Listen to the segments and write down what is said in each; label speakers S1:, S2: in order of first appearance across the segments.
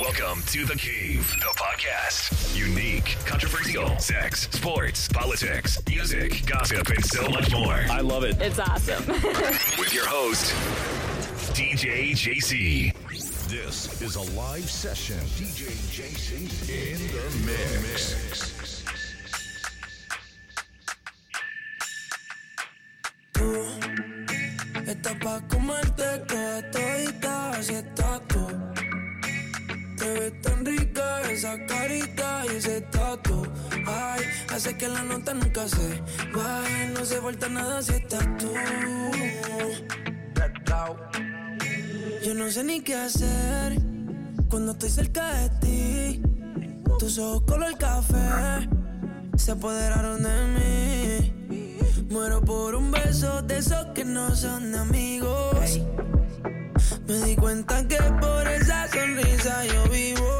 S1: Welcome to The Cave, the podcast. Unique, controversial, sex, sports, politics, music, gossip, and so much more.
S2: I love it.
S3: It's awesome.
S1: With your host, DJ JC.
S4: This is a live session. DJ JC in the mix.
S5: Hace que la nota nunca se baje. No se falta nada si estás tú. Yo no sé ni qué hacer cuando estoy cerca de ti. Tus ojos color café se apoderaron de mí. Muero por un beso de esos que no son amigos. Me di cuenta que por esa sonrisa yo vivo.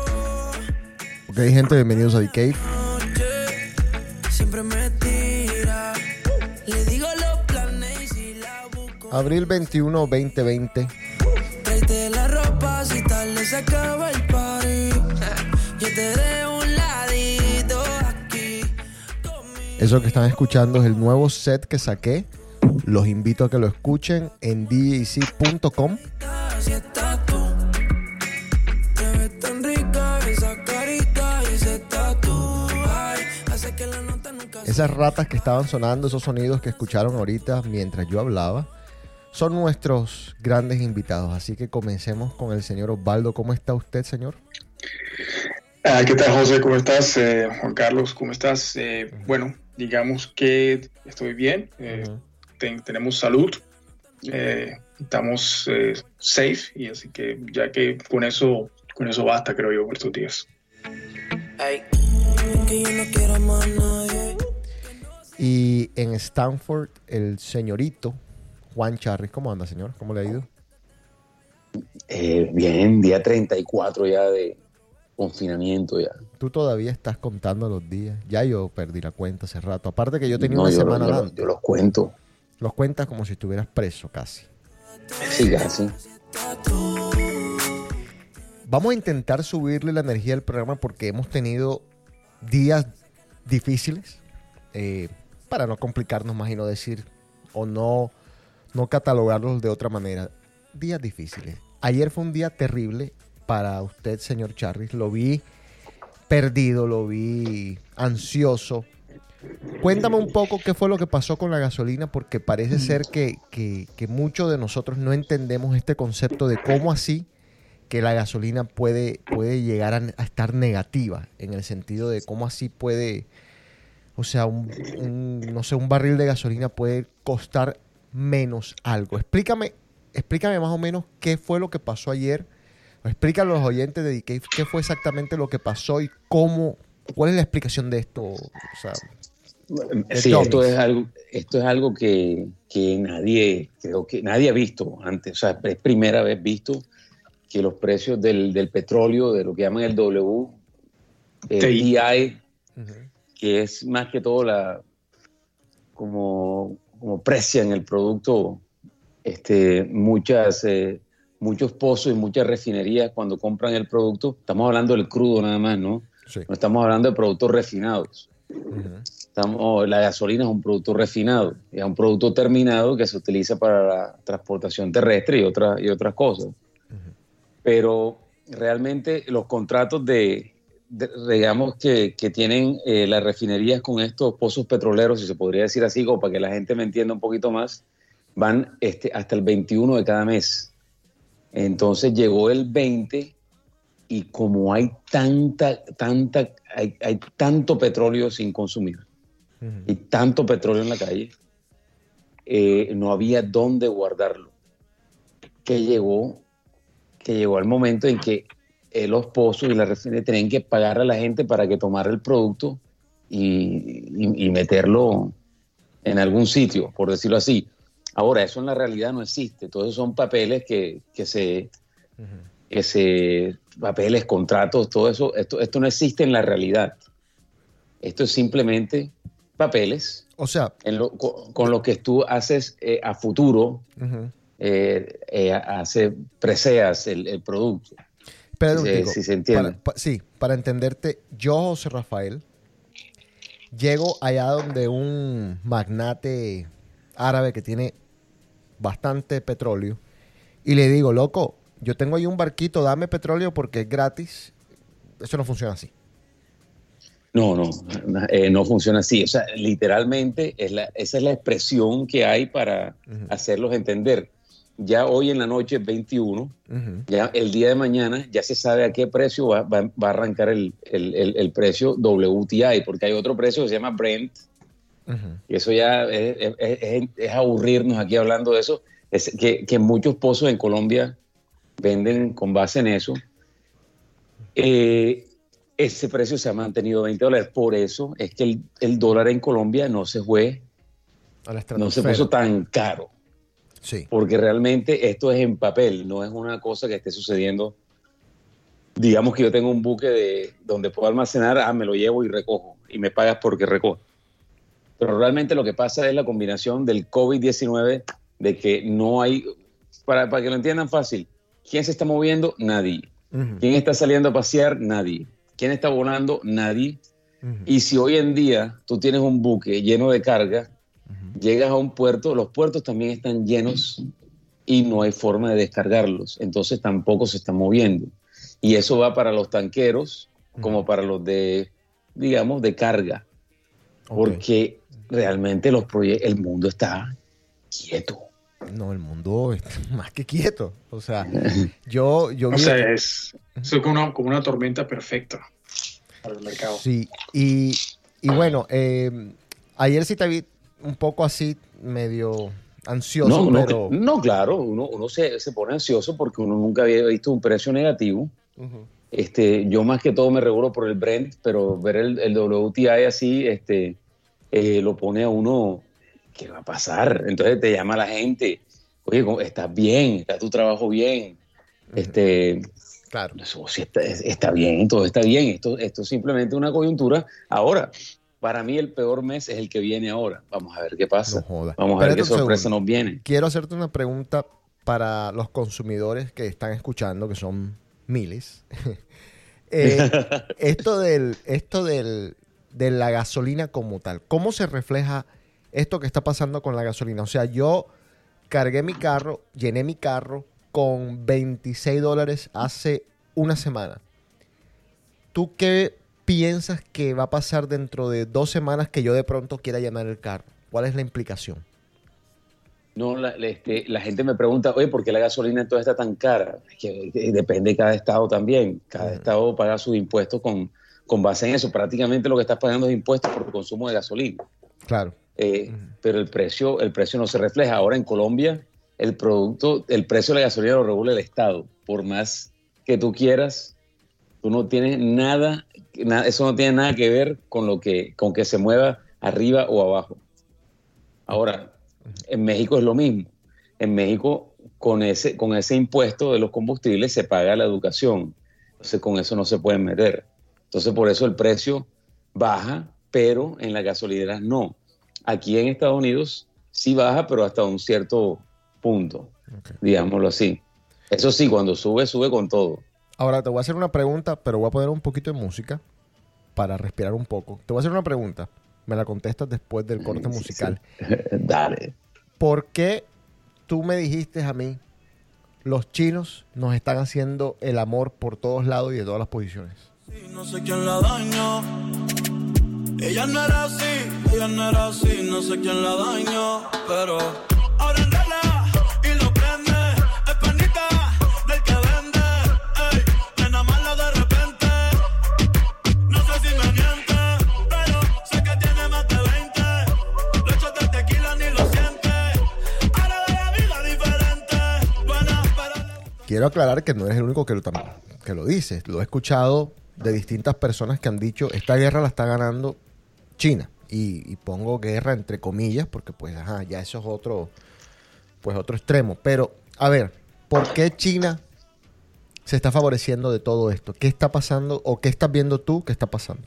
S6: Ok, gente, bienvenidos a The Cave. Abril 21, 2020.
S5: Tráete la ropa si tarde se acaba el party. Yo te dejo un ladito aquí. conmigo.
S6: Eso que están escuchando es el nuevo set que saqué. Los invito a que lo escuchen en djc.com.
S5: Si estás tú. Te ves tan rica esa carita y ese tatu. Ay, hace que la nota nunca se
S6: Esas ratas que estaban sonando, esos sonidos que escucharon ahorita mientras yo hablaba, son nuestros grandes invitados. Así que comencemos con el señor Osvaldo. ¿Cómo está usted, señor?
S2: Ah, ¿Qué tal, José? ¿Cómo estás? Eh, Juan Carlos, ¿cómo estás? Eh, bueno, digamos que estoy bien. eh, ten- tenemos salud. eh, estamos eh, safe y así que ya que con eso con eso basta creo yo por estos días.
S6: Y en Stanford, el señorito Juan Charris. ¿Cómo anda, señor? ¿Cómo le ha ido?
S7: Eh, bien, día 34 ya de confinamiento ya.
S6: Tú todavía estás contando los días. Ya yo perdí la cuenta hace rato. Aparte que yo tenía
S7: No,
S6: una
S7: yo,
S6: semana
S7: yo-
S6: adelante.
S7: yo los cuento.
S6: Los cuentas como si estuvieras preso casi.
S7: Sí, casi.
S6: Vamos a intentar subirle la energía al programa porque hemos tenido días difíciles. eh, para no complicarnos más y no decir o no, no catalogarlos de otra manera. Días difíciles. Ayer fue un día terrible para usted, señor Charris. Lo vi perdido, lo vi ansioso. Cuéntame un poco qué fue lo que pasó con la gasolina, porque parece ser que, que, que muchos de nosotros no entendemos este concepto de cómo así que la gasolina puede, puede llegar a, a estar negativa, en el sentido de cómo así puede, o sea, un, un, no sé, un barril de gasolina puede costar menos algo. Explícame, explícame más o menos qué fue lo que pasó ayer. O explícale a los oyentes de DK qué fue exactamente lo que pasó y cómo, cuál es la explicación de esto. O sea,
S7: Sí, esto es algo, esto es algo que, que nadie, creo que nadie ha visto antes. O sea, es primera vez visto que los precios del, del petróleo, de lo que llaman el W, el
S2: TI.
S7: DI,
S6: ujú,
S7: que es más que todo la como, como precian el producto este, muchas, eh, muchos pozos y muchas refinerías cuando compran el producto. Estamos hablando del crudo nada más, ¿no?
S6: sí,
S7: No estamos hablando de productos refinados. Estamos, la gasolina es un producto refinado, es un producto terminado que se utiliza para la transportación terrestre y, otras y otras cosas. Pero realmente los contratos de- digamos, que, que tienen eh, las refinerías con estos pozos petroleros, si se podría decir así, como para que la gente me entienda un poquito más, van este, hasta el 21 de cada mes. Entonces llegó el 20 y como hay tanta, tanta, hay, hay tanto petróleo sin consumir
S6: ujú.
S7: y tanto petróleo en la calle, eh, no había dónde guardarlo. Que llegó, que llegó el momento en que eh, los pozos y las refinerías tenían que pagar a la gente para que tomara el producto y, y- y meterlo en algún sitio, por decirlo así. Ahora, eso en la realidad no existe. Todos esos son papeles que, que se, que se, papeles, contratos, todo eso, esto, esto no existe en la realidad. Esto es simplemente papeles
S6: O sea,
S7: en lo- con, con lo que tú haces eh, a futuro, eh, eh, hace, preseas el, el producto. Sí, se entiende.
S6: Para- pa- sí, para entenderte, yo, José Rafael, llego allá donde un magnate árabe que tiene bastante petróleo y le digo, loco, yo tengo ahí un barquito, dame petróleo porque es gratis. Eso no funciona así.
S7: No, no, eh, no funciona así. O sea, literalmente es la, esa es la expresión que hay para hacerlos entender. Ya hoy en la noche, 21,
S6: Ujú.
S7: ya el día de mañana ya se sabe a qué precio va, va- va a arrancar el, el- el- el precio WTI, porque hay otro precio que se llama Brent, y eso ya es, es- es- es aburrirnos aquí hablando de eso, es que, que muchos pozos en Colombia venden con base en eso. Eh, ese precio se ha mantenido 20 dólares, por eso es que el, el dólar en Colombia no se fue, no se puso tan caro
S6: Sí.
S7: porque realmente esto es en papel, no es una cosa que esté sucediendo. Digamos que yo tengo un buque de donde puedo almacenar, ah, me lo llevo y recojo, y me pagas porque recojo. Pero realmente lo que pasa es la combinación del COVID-19, de que no hay, para, para que lo entiendan fácil, ¿quién se está moviendo? Nadie. ¿Quién está saliendo a pasear? Nadie. ¿Quién está volando? Nadie. Y si hoy en día tú tienes un buque lleno de carga, llegas a un puerto, los puertos también están llenos y no hay forma de descargarlos, entonces tampoco se están moviendo. Y eso va para los tanqueros como para los de, digamos, de carga, porque realmente los el mundo está quieto.
S6: No, el mundo está más que quieto. O sea, yo, yo
S2: O sea, es, es como, una, como una tormenta perfecta para el mercado.
S6: Sí, y, y bueno, eh, ayer sí te vi un poco así, medio ansioso,
S7: No, no,
S6: pero...
S7: no, claro, uno, uno se, se pone ansioso porque uno nunca había visto un precio negativo.
S6: Ujú.
S7: Este, yo más que todo me regulo por el Brent, pero ver el, el WTI así, este, eh, lo pone a uno, ¿qué va a pasar? Entonces te llama la gente, oye, ¿cómo- estás bien, está tu trabajo bien, este,
S6: Claro.
S7: eso sí está, está bien, todo está bien, esto, esto es simplemente una coyuntura. Ahora, para mí el peor mes es el que viene ahora, vamos a ver qué pasa,
S6: No joda.
S7: vamos a ver qué sorpresa
S6: segundo.
S7: nos viene.
S6: Quiero hacerte una pregunta para los consumidores que están escuchando, que son miles. Eh, esto del, esto del, de la gasolina como tal, ¿cómo se refleja esto que está pasando con la gasolina? O sea, yo cargué mi carro, llené mi carro con 26 dólares hace una semana. ¿Tú qué piensas que va a pasar dentro de dos semanas que yo de pronto quiera llenar el carro? ¿Cuál es la implicación?
S7: No, la, este, la gente me pregunta, oye, ¿por qué la gasolina entonces está tan cara? Es que, que depende de cada estado también. Cada estado paga sus impuestos con, con base en eso. Prácticamente lo que estás pagando es impuestos por el consumo de gasolina.
S6: Claro.
S7: Eh. Pero el precio, el precio no se refleja. Ahora en Colombia, el producto, el precio de la gasolina lo regula el Estado. Por más que tú quieras, tú no tienes nada, na- eso no tiene nada que ver con lo que, con que se mueva arriba o abajo. Ahora, en México es lo mismo. En México, con ese, con ese impuesto de los combustibles se paga la educación. Entonces, con eso no se pueden meter. Entonces, por eso el precio baja, pero en las gasolineras no. Aquí en Estados Unidos sí baja, pero hasta un cierto punto, digámoslo así. Eso sí, cuando sube, sube con todo.
S6: Ahora te voy a hacer una pregunta, pero voy a poner un poquito de música para respirar un poco. Te voy a hacer una pregunta. Me la contestas después del corte
S7: Sí,
S6: musical.
S7: Dale.
S6: ¿Por qué tú me dijiste a mí, los chinos nos están haciendo el amor por todos lados y de todas las posiciones?
S5: Y no sé quién la dañó. Ella no era así, ella no era así, no sé quién la dañó. Pero ahora
S6: Quiero aclarar que no eres el único que lo, que lo dices. Lo he escuchado de distintas personas que han dicho, esta guerra la está ganando China. Y, y pongo guerra entre comillas, porque pues, ajá, ya eso es otro, pues otro extremo. Pero, a ver, ¿por qué China se está favoreciendo de todo esto? ¿Qué está pasando o qué estás viendo tú que está pasando?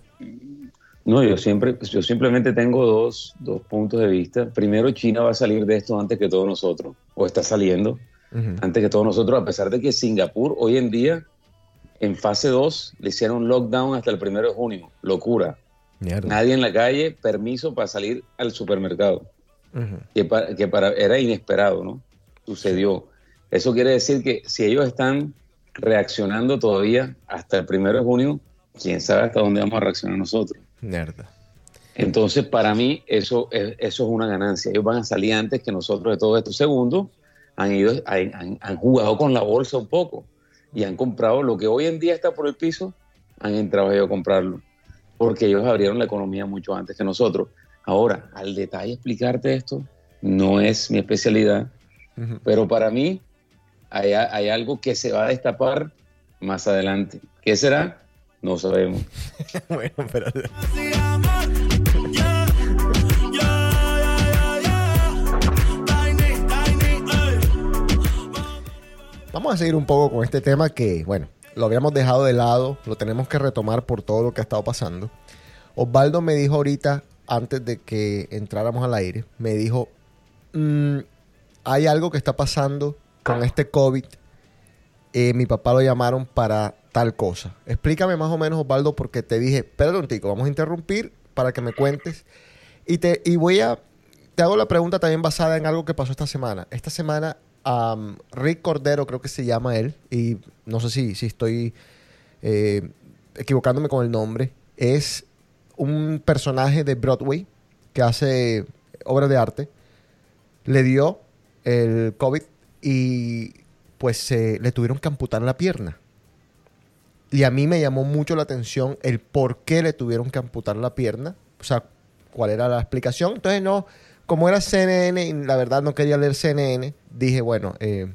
S7: No, yo siempre, yo simplemente tengo dos, dos puntos de vista. Primero, China va a salir de esto antes que todos nosotros, o está saliendo Antes que todos nosotros, a pesar de que Singapur hoy en día En fase 2 le hicieron lockdown hasta el primero de junio. Locura.
S6: Mierda.
S7: Nadie en la calle, permiso para salir al supermercado. Que, para, que para- era inesperado, ¿no? Sucedió. Eso quiere decir que si ellos están reaccionando todavía hasta el primero de junio, quién sabe hasta dónde vamos a reaccionar nosotros.
S6: Mierda.
S7: Entonces, para mí, eso es, eso es una ganancia. Ellos van a salir antes que nosotros de todos estos segundos. Han, ido, han, han- jugado con la bolsa un poco y han comprado lo que hoy en día está por el piso, han entrado ellos a comprarlo. Porque ellos abrieron la economía mucho antes que nosotros. Ahora, al detalle explicarte esto, no es mi especialidad,
S6: Ujú.
S7: pero para mí hay, hay algo que se va a destapar más adelante. ¿Qué será? No sabemos.
S6: bueno, pero... Vamos a seguir un poco con este tema que, bueno, lo habíamos dejado de lado, lo tenemos que retomar por todo lo que ha estado pasando. Osvaldo me dijo ahorita, antes de que entráramos al aire, me dijo, "Mm, hay algo que está pasando con este COVID. Eh, mi papá lo llamaron para tal cosa. Explícame más o menos, Osvaldo, porque te dije, espérate un tico, vamos a interrumpir para que me cuentes. Y, te, y voy a, te hago la pregunta también basada en algo que pasó esta semana. Esta semana, Rick Cordero, creo que se llama él, y no sé si, si estoy eh, equivocándome con el nombre, es un personaje de Broadway que hace obras de arte. Le dio el COVID y pues eh, le tuvieron que amputar la pierna. Y a mí me llamó mucho la atención el por qué le tuvieron que amputar la pierna. O sea, cuál era la explicación. Entonces, no, como era CNN y la verdad no quería leer CNN, dije, bueno, eh,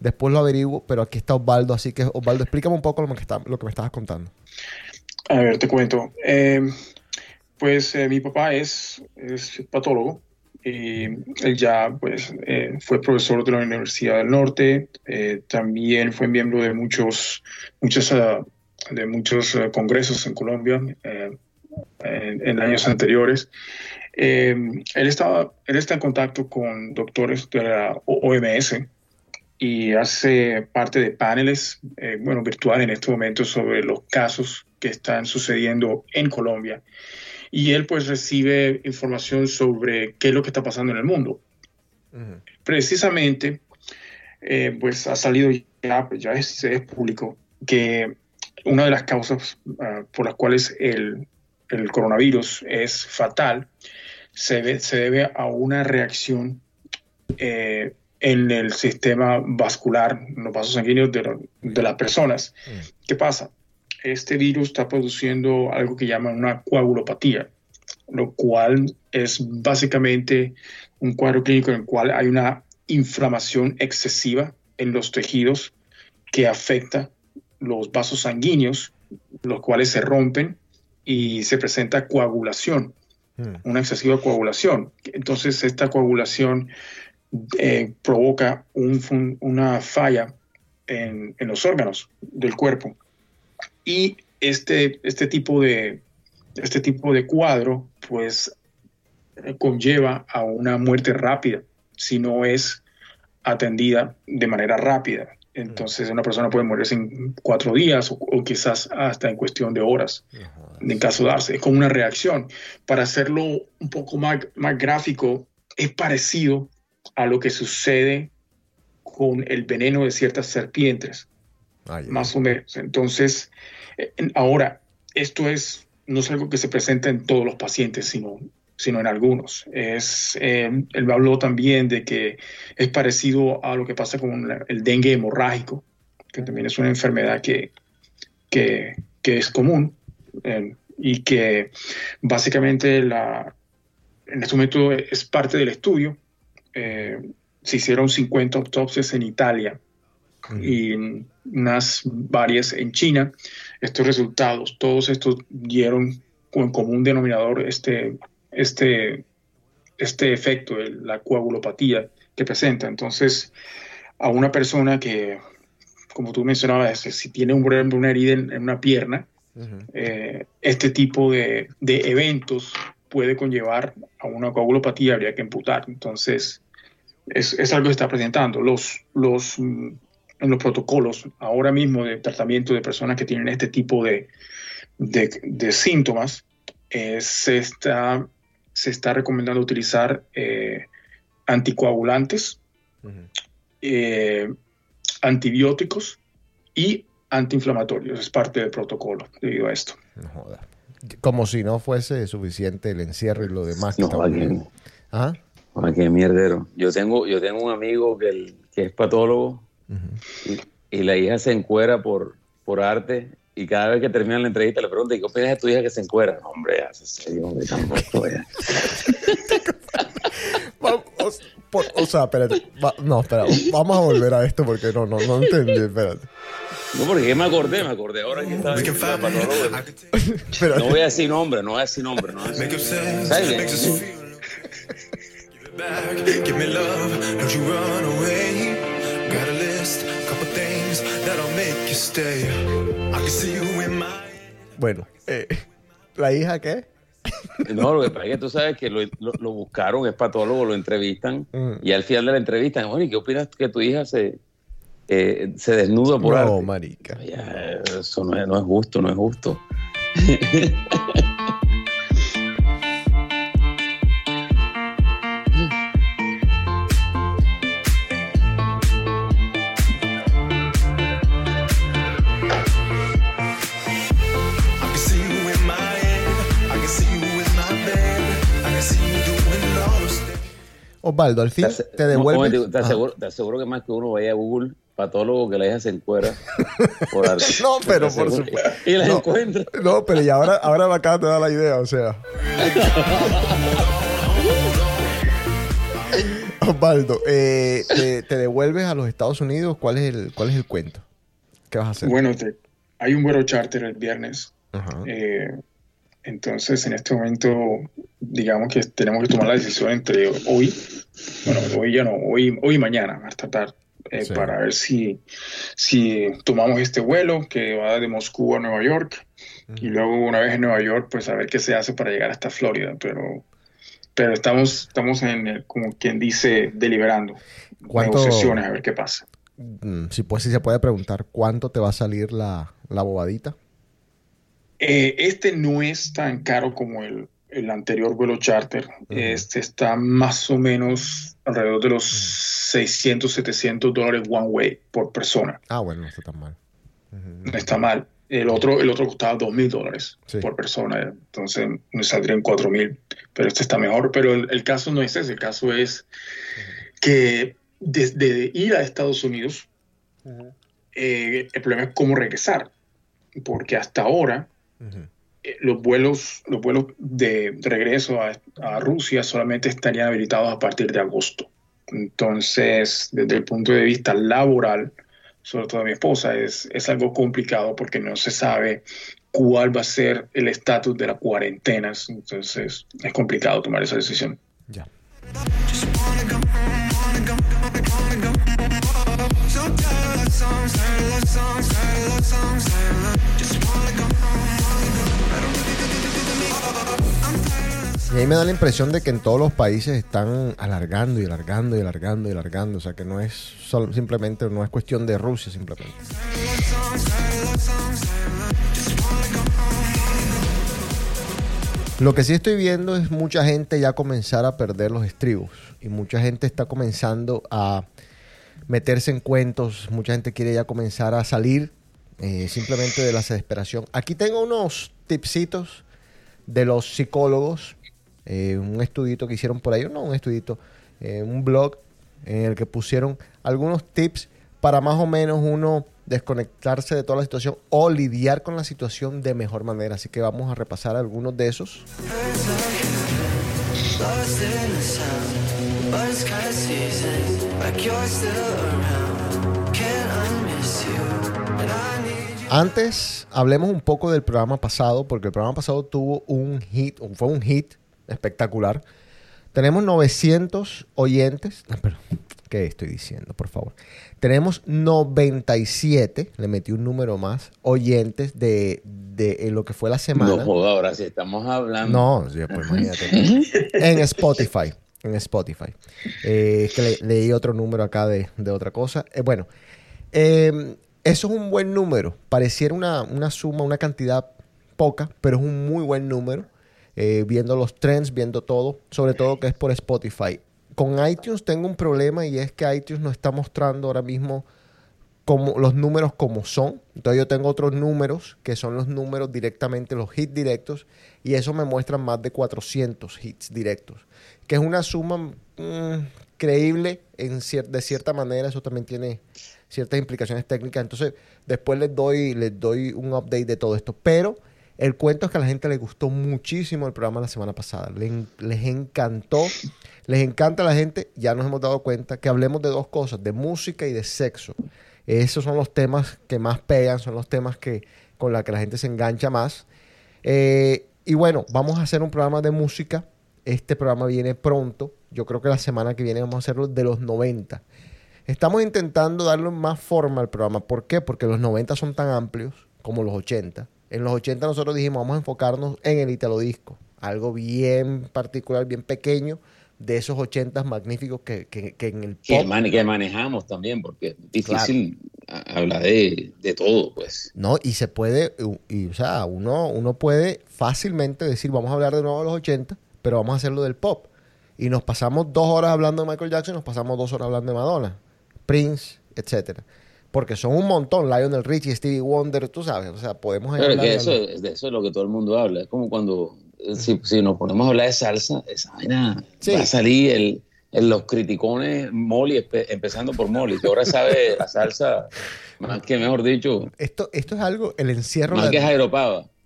S6: después lo averiguo, pero aquí está Osvaldo. Así que, Osvaldo, explícame un poco lo que, está- lo que me estabas contando.
S2: A ver, te cuento. Eh, pues eh, mi papá es, es patólogo y él ya pues, fue profesor de la Universidad del Norte, también fue miembro de muchos, muchos, ah, de muchos eh, congresos en Colombia en años anteriores. Eh, él, estaba, él está en contacto con doctores de la OMS y hace parte de paneles, eh, bueno, virtuales en este momento sobre los casos que están sucediendo en Colombia. Y él pues recibe información sobre qué es lo que está pasando en el mundo. Precisamente, eh, pues ha salido ya, ya es, es público que una de las causas ah, por las cuales el, el coronavirus es fatal se, ve- se debe a una reacción eh, en el sistema vascular, en los vasos sanguíneos de, lo- de las personas. ¿Qué pasa? Este virus está produciendo algo que llaman una coagulopatía, lo cual es básicamente un cuadro clínico en el cual hay una inflamación excesiva en los tejidos que afecta los vasos sanguíneos, los cuales se rompen y se presenta coagulación
S6: Mm.
S2: Una excesiva coagulación. Entonces, esta coagulación eh, provoca una falla en, en los órganos del cuerpo. Y este, este, tipo, de, este tipo de cuadro, pues, eh, conlleva a una muerte rápida si no es atendida de manera rápida. Entonces, una persona puede morirse en cuatro días o, o quizás hasta en cuestión de horas en caso de darse. Es como una reacción. Para hacerlo un poco más, más gráfico, es parecido a lo que sucede con el veneno de ciertas serpientes,
S6: ay.
S2: más o menos. Entonces, eh, ahora, esto es, no es algo que se presenta en todos los pacientes, sino, sino en algunos. Es, eh, él habló también de que es parecido a lo que pasa con el dengue hemorrágico, que también es una enfermedad que, que, que es común eh, y que básicamente la, en este momento es parte del estudio. Eh, se hicieron 50 autopsias en Italia y unas varias en China. Estos resultados, todos estos dieron con común denominador este, este, este efecto, el- la coagulopatía que presenta. Entonces, a una persona que, como tú mencionabas, si tiene un, una herida en, en una pierna, eh, este tipo de, de eventos puede conllevar a una coagulopatía, habría que imputar. Entonces, es, es algo que está presentando. Los, los, mm, en los protocolos ahora mismo de tratamiento de personas que tienen este tipo de, de, de síntomas, eh, se, está, se está recomendando utilizar eh, anticoagulantes, eh, antibióticos y antiinflamatorios. Es parte del protocolo debido a esto.
S6: No joda. Como si no fuese suficiente el encierro y lo demás. que
S7: No,
S6: viendo. ¿Ah?
S7: Ay, qué mierdero. Yo tengo, yo tengo un amigo que, el- que es patólogo y, y la hija se encuera por, por arte y cada vez que termina la entrevista le pregunta, ¿y qué opinas de tu hija que se encuera? No, hombre, hace serio, hombre, tampoco. ya.
S6: O, por- o sea, espérate. Va- no, espera. Vamos a volver a esto porque no, no, no entendí. Espérate.
S7: No, porque me acordé, me acordé ahora que estaba patólogo.
S6: Espérate.
S7: No voy a decir nombre, no voy a decir nombre. No voy a decir nombre. ¿Sabes?
S3: Give me love, don't you run away. Got a list, couple things that'll make you stay.
S6: Bueno, eh, ¿la hija qué?
S7: No, lo que pasa es que tú sabes que lo, lo- lo buscaron, es patólogo, lo entrevistan
S6: Mm.
S7: y al final de la entrevista, oye, ¿qué opinas que tu hija se, eh, se desnuda por
S6: No,
S7: arte?
S6: marica.
S7: Ya, eso no es, no es justo, no es justo.
S6: Osvaldo, al fin
S7: Te,
S6: te devuelves.
S7: momentico, te aseguro, te aseguro que más que uno vaya a Google, patólogo que la hija se encuera por arte.
S6: No, pero por supuesto.
S7: Y la
S6: No.
S7: encuentra.
S6: No, pero ya ahora, ahora me acabas de dar la idea, o sea. Osvaldo, eh, te, te devuelves a los Estados Unidos. ¿Cuál es el, cuál es el cuento? ¿Qué vas a hacer?
S2: Bueno, te- hay un vuelo charter el viernes.
S6: Ajá.
S2: eh, entonces, en este momento, digamos que tenemos que tomar la decisión entre hoy, bueno, hoy ya no, hoy, hoy y mañana, más tardar, eh,
S6: Sí.
S2: para ver si, si tomamos este vuelo que va de Moscú a Nueva York y luego una vez en Nueva York, pues a ver qué se hace para llegar hasta Florida. Pero, pero estamos, estamos en, el- como quien dice, deliberando
S6: ¿Cuánto-
S2: negociaciones, a ver qué pasa.
S6: Mm, Si pues si se puede preguntar, ¿cuánto te va a salir la, la bobadita?
S2: Eh, este no es tan caro como el, el anterior vuelo charter. Este está más o menos alrededor de los 600, 700 dólares one way por persona.
S6: Ah, bueno, no está tan mal.
S2: No está mal. El otro, el otro costaba 2 mil dólares
S6: Sí.
S2: por persona. Entonces me saldrían 4 mil. Pero este está mejor. Pero el, el caso no es ese. El caso es que desde ir a Estados Unidos, eh, el problema es cómo regresar. Porque hasta ahora Eh, los vuelos, los vuelos de, regreso a, a Rusia solamente estarían habilitados a partir de agosto. Entonces, desde el punto de vista laboral, sobre todo de mi esposa, es, es algo complicado porque no se sabe cuál va a ser el estatus de las cuarentenas. Entonces, es complicado tomar esa decisión.
S6: Ya. Y ahí me da la impresión de que en todos los países están alargando y alargando y alargando y alargando. O sea que no es sol- simplemente, no es cuestión de Rusia simplemente. Lo que sí estoy viendo es mucha gente ya comenzar a perder los estribos. Y mucha gente está comenzando a meterse en cuentos. Mucha gente quiere ya comenzar a salir eh, simplemente de la desesperación. Aquí tengo unos tipsitos de los psicólogos. Eh, un estudito que hicieron por ahí, no un estudito, eh, un blog en el que pusieron algunos tips para más o menos uno desconectarse de toda la situación o lidiar con la situación de mejor manera. Así que vamos a repasar algunos de esos. Antes, hablemos un poco del programa pasado, porque el programa pasado tuvo un hit, fue un hit espectacular. Tenemos 900 oyentes. Ah, pero, ¿Qué estoy diciendo, por favor? Tenemos 97, le metí un número más, oyentes de, de lo que fue la semana.
S7: No joda, ahora sí estamos hablando.
S6: No, sí, pues imagínate. en Spotify. En Spotify. Eh, es que le- leí otro número acá de, de otra cosa. Eh, bueno, Eh, eso es un buen número. Pareciera una, una suma, una cantidad poca, pero es un muy buen número. Eh, viendo los trends, viendo todo, sobre todo que es por Spotify. Con iTunes tengo un problema y es que iTunes no está mostrando ahora mismo como, los números como son. Entonces yo tengo otros números que son los números directamente, los hits directos, y eso me muestra más de 400 hits directos, que es una suma mm, creíble en de cierta manera, eso también tiene ciertas implicaciones técnicas. Entonces después les doy, les doy un update de todo esto. Pero el cuento es que a la gente le gustó muchísimo el programa la semana pasada. Les encantó. Les encanta a la gente, ya nos hemos dado cuenta, que hablemos de dos cosas, de música y de sexo. Esos son los temas que más pegan, son los temas que, con los que la gente se engancha más. Eh, y bueno, vamos a hacer un programa de música. Este programa viene pronto. Yo creo que la semana que viene vamos a hacerlo de los 90. Estamos intentando darle más forma al programa. ¿Por qué? Porque los 90 son tan amplios como los 80. En los 80 nosotros dijimos, vamos a enfocarnos en el Italo Disco. Algo bien particular, bien pequeño, de esos 80 magníficos que, que- que en el
S7: Que,
S6: pop...
S7: mane- que manejamos también, porque es difícil hablar de, de todo, pues.
S6: No, y se puede, y, o sea, uno, uno puede fácilmente decir, vamos a hablar de nuevo de los 80, pero vamos a hacerlo del pop. Y nos pasamos dos horas hablando de Michael Jackson, nos pasamos dos horas hablando de Madonna, Prince, etcétera. Porque son un montón, Lionel Richie, Stevie Wonder, tú sabes, o sea, podemos
S7: que eso, es- de eso es lo que todo el mundo habla. Es como cuando, eh, si, si nos ponemos a hablar de salsa, esa vaina
S6: Sí.
S7: va a salir el, el- los criticones Molly, empezando por Molly, que ahora sabe la salsa más que, mejor dicho,
S6: Esto, esto es algo, el encierro,
S7: más que Jairo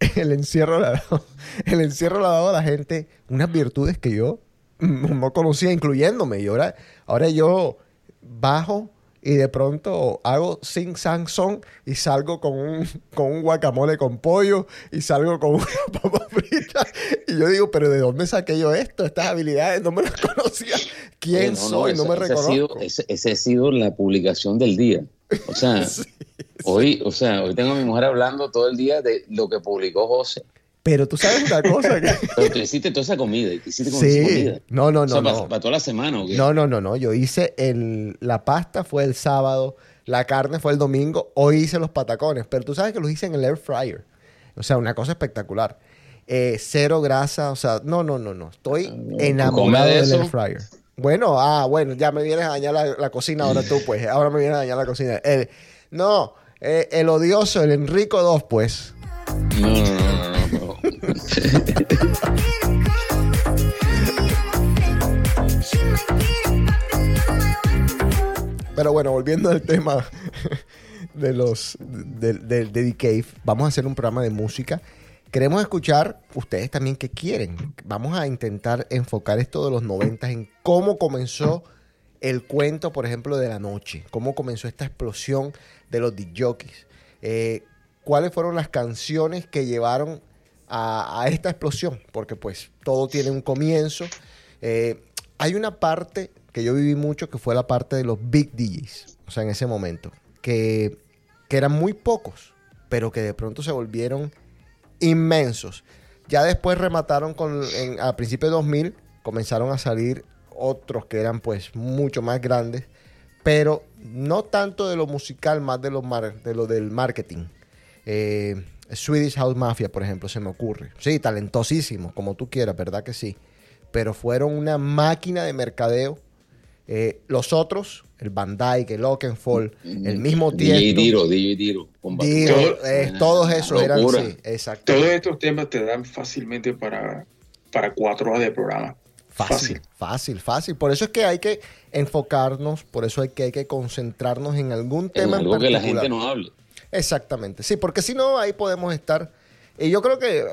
S6: el encierro, le ha dado- el encierro le ha dado a la gente unas virtudes que yo no conocía, incluyéndome. Y ahora, ahora yo bajo y de pronto hago sing sang song y salgo con un, con un guacamole con pollo y salgo con una papa frita. Y yo digo, pero ¿de dónde saqué yo esto? Estas habilidades no me las conocía. ¿Quién
S7: Eh,
S6: soy? No,
S7: esa-
S6: me
S7: esa ha
S6: reconozco.
S7: sido- ese, ese ha sido la publicación del día. O sea, hoy, o sea, hoy tengo a mi mujer hablando todo el día de lo que publicó José.
S6: Pero tú sabes una cosa. que-
S7: Pero tú hiciste toda esa comida, hiciste
S6: sí.
S7: comida.
S6: No, no,
S7: O sea,
S6: no.
S7: para,
S6: no.
S7: para toda la semana, ¿o qué?
S6: No, no, no, no. Yo hice el, la pasta fue el sábado, la carne fue el domingo, hoy hice los patacones, pero tú sabes que los hice en el air fryer. O sea, una cosa espectacular. Eh, cero grasa, o sea, no, no, no, no. Estoy enamorado
S7: come de
S6: del air fryer. Bueno, ah, bueno, ya me vienes a dañar la, la cocina ahora tú, pues. Ahora me vienes a dañar la cocina. El- no, eh, el odioso, el Enrico 2, pues.
S7: No.
S6: Pero bueno, volviendo al tema de los de, de, de Cave, vamos a hacer un programa de música. Queremos escuchar ustedes también qué quieren. Vamos a intentar enfocar esto de los 90 en cómo comenzó el cuento, por ejemplo, de la noche. Cómo comenzó esta explosión de los DJs. Eh, ¿Cuáles fueron las canciones que llevaron a, esta explosión? Porque pues todo tiene un comienzo. Eh, hay una parte que yo viví mucho que fue la parte de los big DJs, o sea, en ese momento, que, que eran muy pocos, pero que de pronto se volvieron inmensos. Ya después remataron con, a principios de 2000, comenzaron a salir otros que eran pues mucho más grandes, pero no tanto de lo musical, más de lo, mar- de lo del marketing. Eh, Swedish House Mafia, por ejemplo, se me ocurre. Sí, talentosísimo, como tú quieras, ¿verdad que sí? Pero fueron una máquina de mercadeo. Eh, los otros, el Van Dyke, el Oakenfold, el mismo
S7: DJ
S6: Tiesto,
S7: Diro, DJ Diro.
S6: Diro, eh, todos esos eran sí, exacto.
S2: Todos estos temas te dan fácilmente para, para cuatro horas de programa.
S6: Fácil, fácil, fácil. Por eso es que hay que enfocarnos, por eso hay que, hay que concentrarnos en algún
S7: En
S6: tema en
S7: algo que la gente no hable.
S6: Exactamente, sí, porque si no, ahí podemos estar. Y yo creo que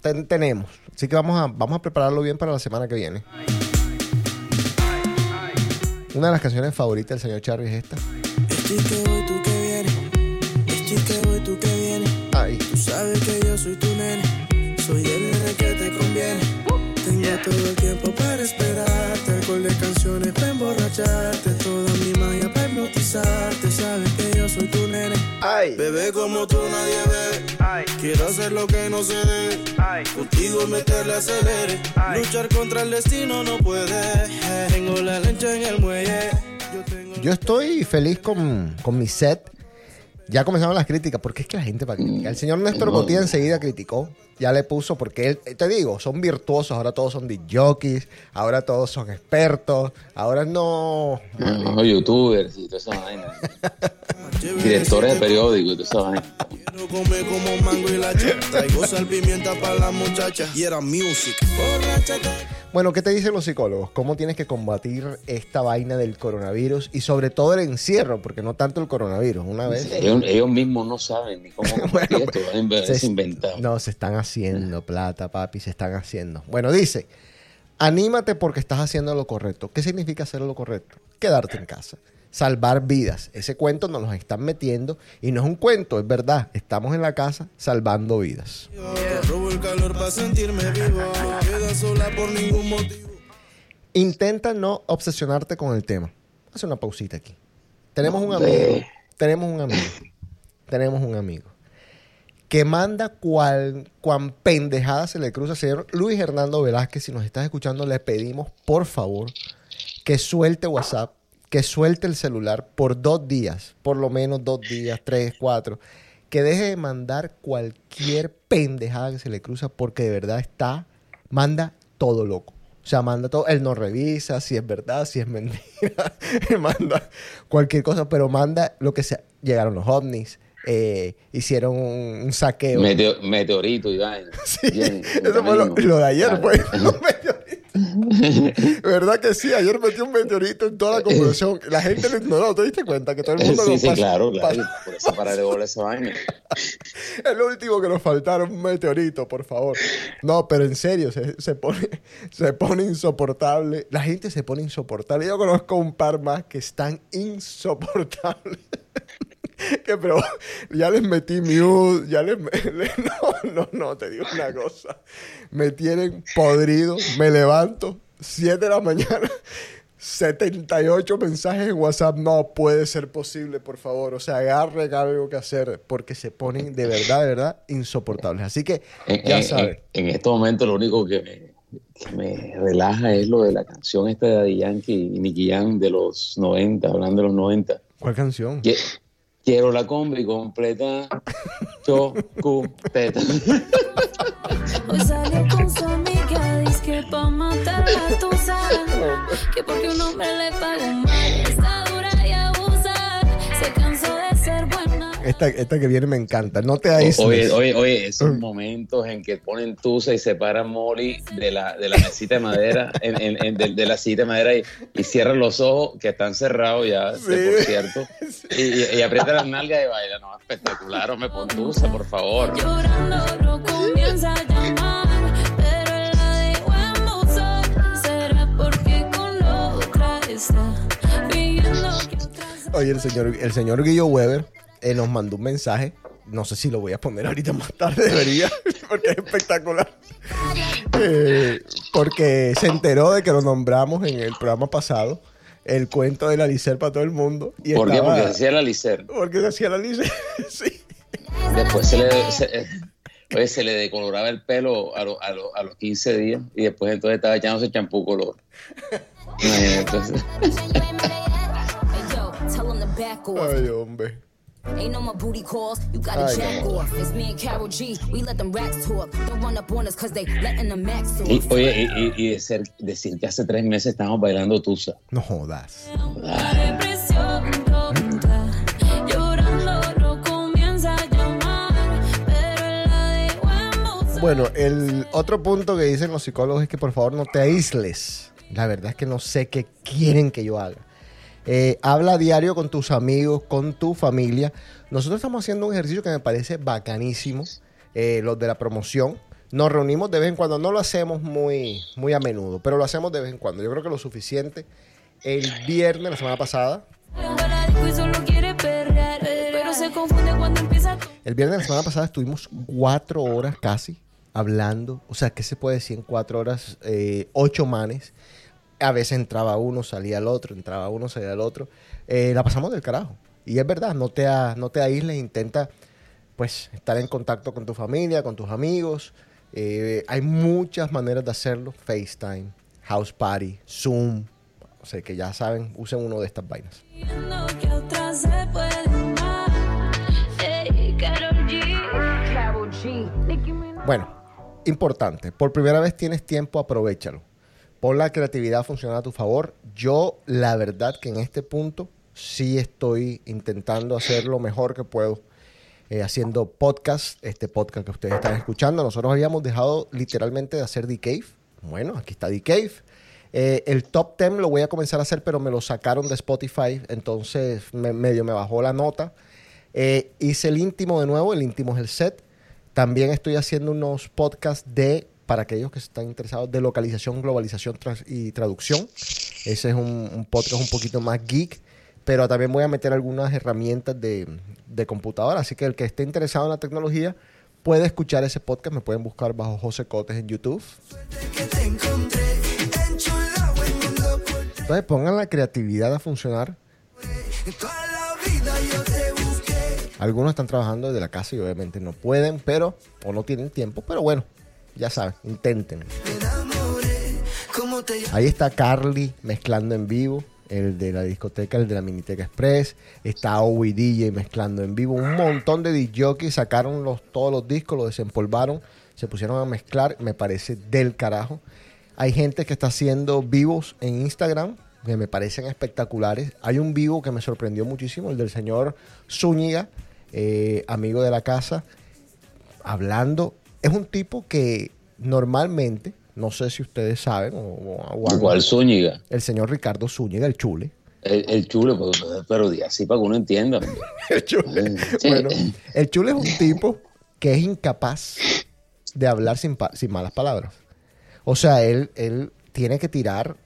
S6: ten- tenemos. Así que vamos a, vamos a prepararlo bien para la semana que viene. Una de las canciones favoritas del señor Charlie es esta.
S5: Estoy que voy, tú que vienes. Estoy que voy, tú que vienes.
S6: Ay,
S5: Tú sabes que yo soy tu nene. Soy el nene que te conviene. Tengo todo el tiempo para esperarte. Alcohol de canciones para emborracharte.
S6: Ay.
S5: Bebé como tú nadie ve. Quiero hacer lo que no se debe. Contigo meterle acelere. Luchar contra el destino no puede. Tengo la lancha en el muelle. Yo
S6: Yo estoy feliz con, con mi set. Ya comenzaron las críticas, porque es que la gente para criticar. El señor Néstor
S7: No.
S6: Botía enseguida criticó, ya le puso, porque él, te digo, son virtuosos, ahora todos son jockeys, ahora todos son expertos, ahora no...
S7: No, youtubers y toda esa vaina. Directores de periódicos y toda esa vaina.
S5: Quiero comer como mango y la. Traigo sal pimienta para la muchacha. Y era music.
S6: Bueno, ¿qué te dicen los psicólogos? ¿Cómo tienes que combatir esta vaina del coronavirus y sobre todo el encierro? Porque no tanto el coronavirus, una vez...
S7: Ellos, ellos mismos no saben ni cómo combatir
S6: Bueno,
S7: esto, es inve- es
S6: se-
S7: inventado.
S6: No, se están haciendo plata, papi, se están haciendo. Bueno, dice, anímate porque estás haciendo lo correcto. ¿Qué significa hacer lo correcto? Quedarte en casa. Salvar vidas. Ese cuento nos los están metiendo y no es un cuento, es verdad. Estamos en la casa salvando vidas. Intenta no obsesionarte con el tema. Hace una pausita aquí. Tenemos un amigo. Tenemos un amigo. Tenemos un amigo. Que manda cual, cuan pendejada se le cruza. Señor Luis Hernando Velázquez, si nos estás escuchando, le pedimos, por favor, que suelte WhatsApp, que suelte el celular por dos días, por lo menos dos días, tres, cuatro. Que deje de mandar cualquier pendejada que se le cruza, porque de verdad está, manda todo loco. O sea, manda todo. Él no revisa si es verdad, si es mentira. Manda cualquier cosa, pero manda lo que sea. Llegaron los ovnis, eh, hicieron un, un saqueo.
S7: Meteo- meteorito y vaina.
S6: Sí,
S7: Bien,
S6: eso fue lo, lo de ayer,
S7: Claro.
S6: los meteoritos. ¿Verdad que sí? Ayer metió un meteorito en toda la conversación. La gente lo ignoró, ¿te diste cuenta? Que todo el mundo
S7: Sí,
S6: lo
S7: sí,
S6: pasa-
S7: claro, claro. Por eso para de bola esa vaina.
S6: Es lo último que nos faltaron, un meteorito, por favor. No, pero en serio, se, se pone, se pone insoportable. La gente se pone insoportable. Yo conozco un par más que están insoportables. que pero ya les metí mute, ya les, me- le- no, no, no, te digo una cosa. Me tienen podrido, me levanto, 7 de la mañana, 78 mensajes en WhatsApp. No puede ser posible, por favor. O sea, agarren algo que hacer porque se ponen de verdad, de verdad insoportables. Así que ya
S7: en-
S6: saben.
S7: en- en estos momentos lo único que me, que me relaja es lo de la canción esta de Daddy Yankee y Nicky Jam de los 90, hablando de los 90.
S6: ¿Cuál canción?
S7: Que- Quiero la combi completa, chocupeta.
S8: Hoy salió con su amiga, dice que pa' matar la tusa. Que porque un hombre le pagó mal,
S6: Esta, esta que viene me encanta. No te aísles.
S7: Oye, oye, oye, esos momentos en que ponen tusa y separan Molly de la, de la mesita de madera, en, en- en- de, de la silla de madera y, y cierran los ojos, que están cerrados ya,
S6: Sí.
S7: por cierto, y, y, y aprieta las nalgas y baila. No, espectacular, o me pon tusa, por favor.
S8: Llorando comienza a llamar,
S6: Oye, el señor, el señor Guillo Weber eh, nos mandó un mensaje. No sé si lo voy a poner ahorita más tarde, debería, porque es espectacular. Eh, porque se enteró de que lo nombramos en el programa pasado, el cuento de la Licer para todo el mundo. Y
S7: ¿Por qué?
S6: estaba-
S7: Porque se hacía la licer.
S6: porque se hacía la Licer. sí.
S7: Después se le, se, oye, se le decoloraba el pelo a, lo- a, lo- a los 15 días y después entonces estaba echándose champú color. Entonces.
S6: Ay, hombre.
S8: Ain't no more booty calls, you gotta
S6: Ay,
S8: jack
S6: no.
S8: off. It's me and Carol G, we let them racks talk. Don't run up on us cause they letting the max off.
S7: y, oye, y, y- y de ser- decir que hace tres meses estábamos bailando tusa.
S6: No jodas. Bueno, el otro punto que dicen los psicólogos es que por favor no te aísles. La verdad es que no sé qué quieren que yo haga. Eh, habla diario con tus amigos, con tu familia. Nosotros estamos haciendo un ejercicio que me parece bacanísimo, eh, los de la promoción. Nos reunimos de vez en cuando, no lo hacemos muy, muy a menudo, pero lo hacemos de vez en cuando. Yo creo que lo suficiente. El viernes, la semana pasada. El viernes de la semana pasada estuvimos cuatro horas casi hablando. O sea, ¿qué se puede decir en cuatro horas? Eh, ocho manes. A veces entraba uno, salía el otro, entraba uno, salía el otro. Eh, la pasamos del carajo. Y es verdad, no te, a- no te aísles, intenta pues estar en contacto con tu familia, con tus amigos. Eh, hay muchas maneras de hacerlo. FaceTime, House Party, Zoom. O sea que ya saben, usen uno de estas vainas. Bueno, importante. Por primera vez tienes tiempo, aprovechalo. Pon la creatividad a funcionar a tu favor. Yo, la verdad, que en este punto sí estoy intentando hacer lo mejor que puedo. eh, haciendo podcast, este podcast que ustedes están escuchando. Nosotros habíamos dejado literalmente de hacer The Cave. Bueno, aquí está The Cave. Eh, el top 10 lo voy a comenzar a hacer, pero me lo sacaron de Spotify, entonces me- medio me bajó la nota. Eh, hice el íntimo de nuevo, el íntimo es el set. También estoy haciendo unos podcasts de, para aquellos que están interesados, de localización, globalización y traducción. Ese es un, podcast un poquito más geek, pero también voy a meter algunas herramientas de, de computadora. Así que el que esté interesado en la tecnología puede escuchar ese podcast. Me pueden buscar bajo José Cotes en YouTube. Entonces pongan la creatividad a funcionar. Algunos están trabajando desde la casa y obviamente no pueden, pero, o no tienen tiempo, pero bueno, ya saben, intenten. Ahí está Carly mezclando en vivo, el de la discoteca, el de la Miniteca Express. Está Owi DJ mezclando en vivo. Un montón de DJs sacaron los, todos los discos, los desempolvaron, se pusieron a mezclar. Me parece del carajo. Hay gente que está haciendo vivos en Instagram que me parecen espectaculares. Hay un vivo que me sorprendió muchísimo, el del señor Zúñiga, eh, amigo de la casa, hablando. Es un tipo que normalmente, no sé si ustedes saben, o, o-
S7: Zúñiga.
S6: el señor Ricardo Zúñiga, el chule.
S7: El, el chulo, pues, pero así para que uno entienda.
S6: El chule. Bueno, el chule es un tipo que es incapaz de hablar sin, malas palabras. O sea, él, él tiene que tirar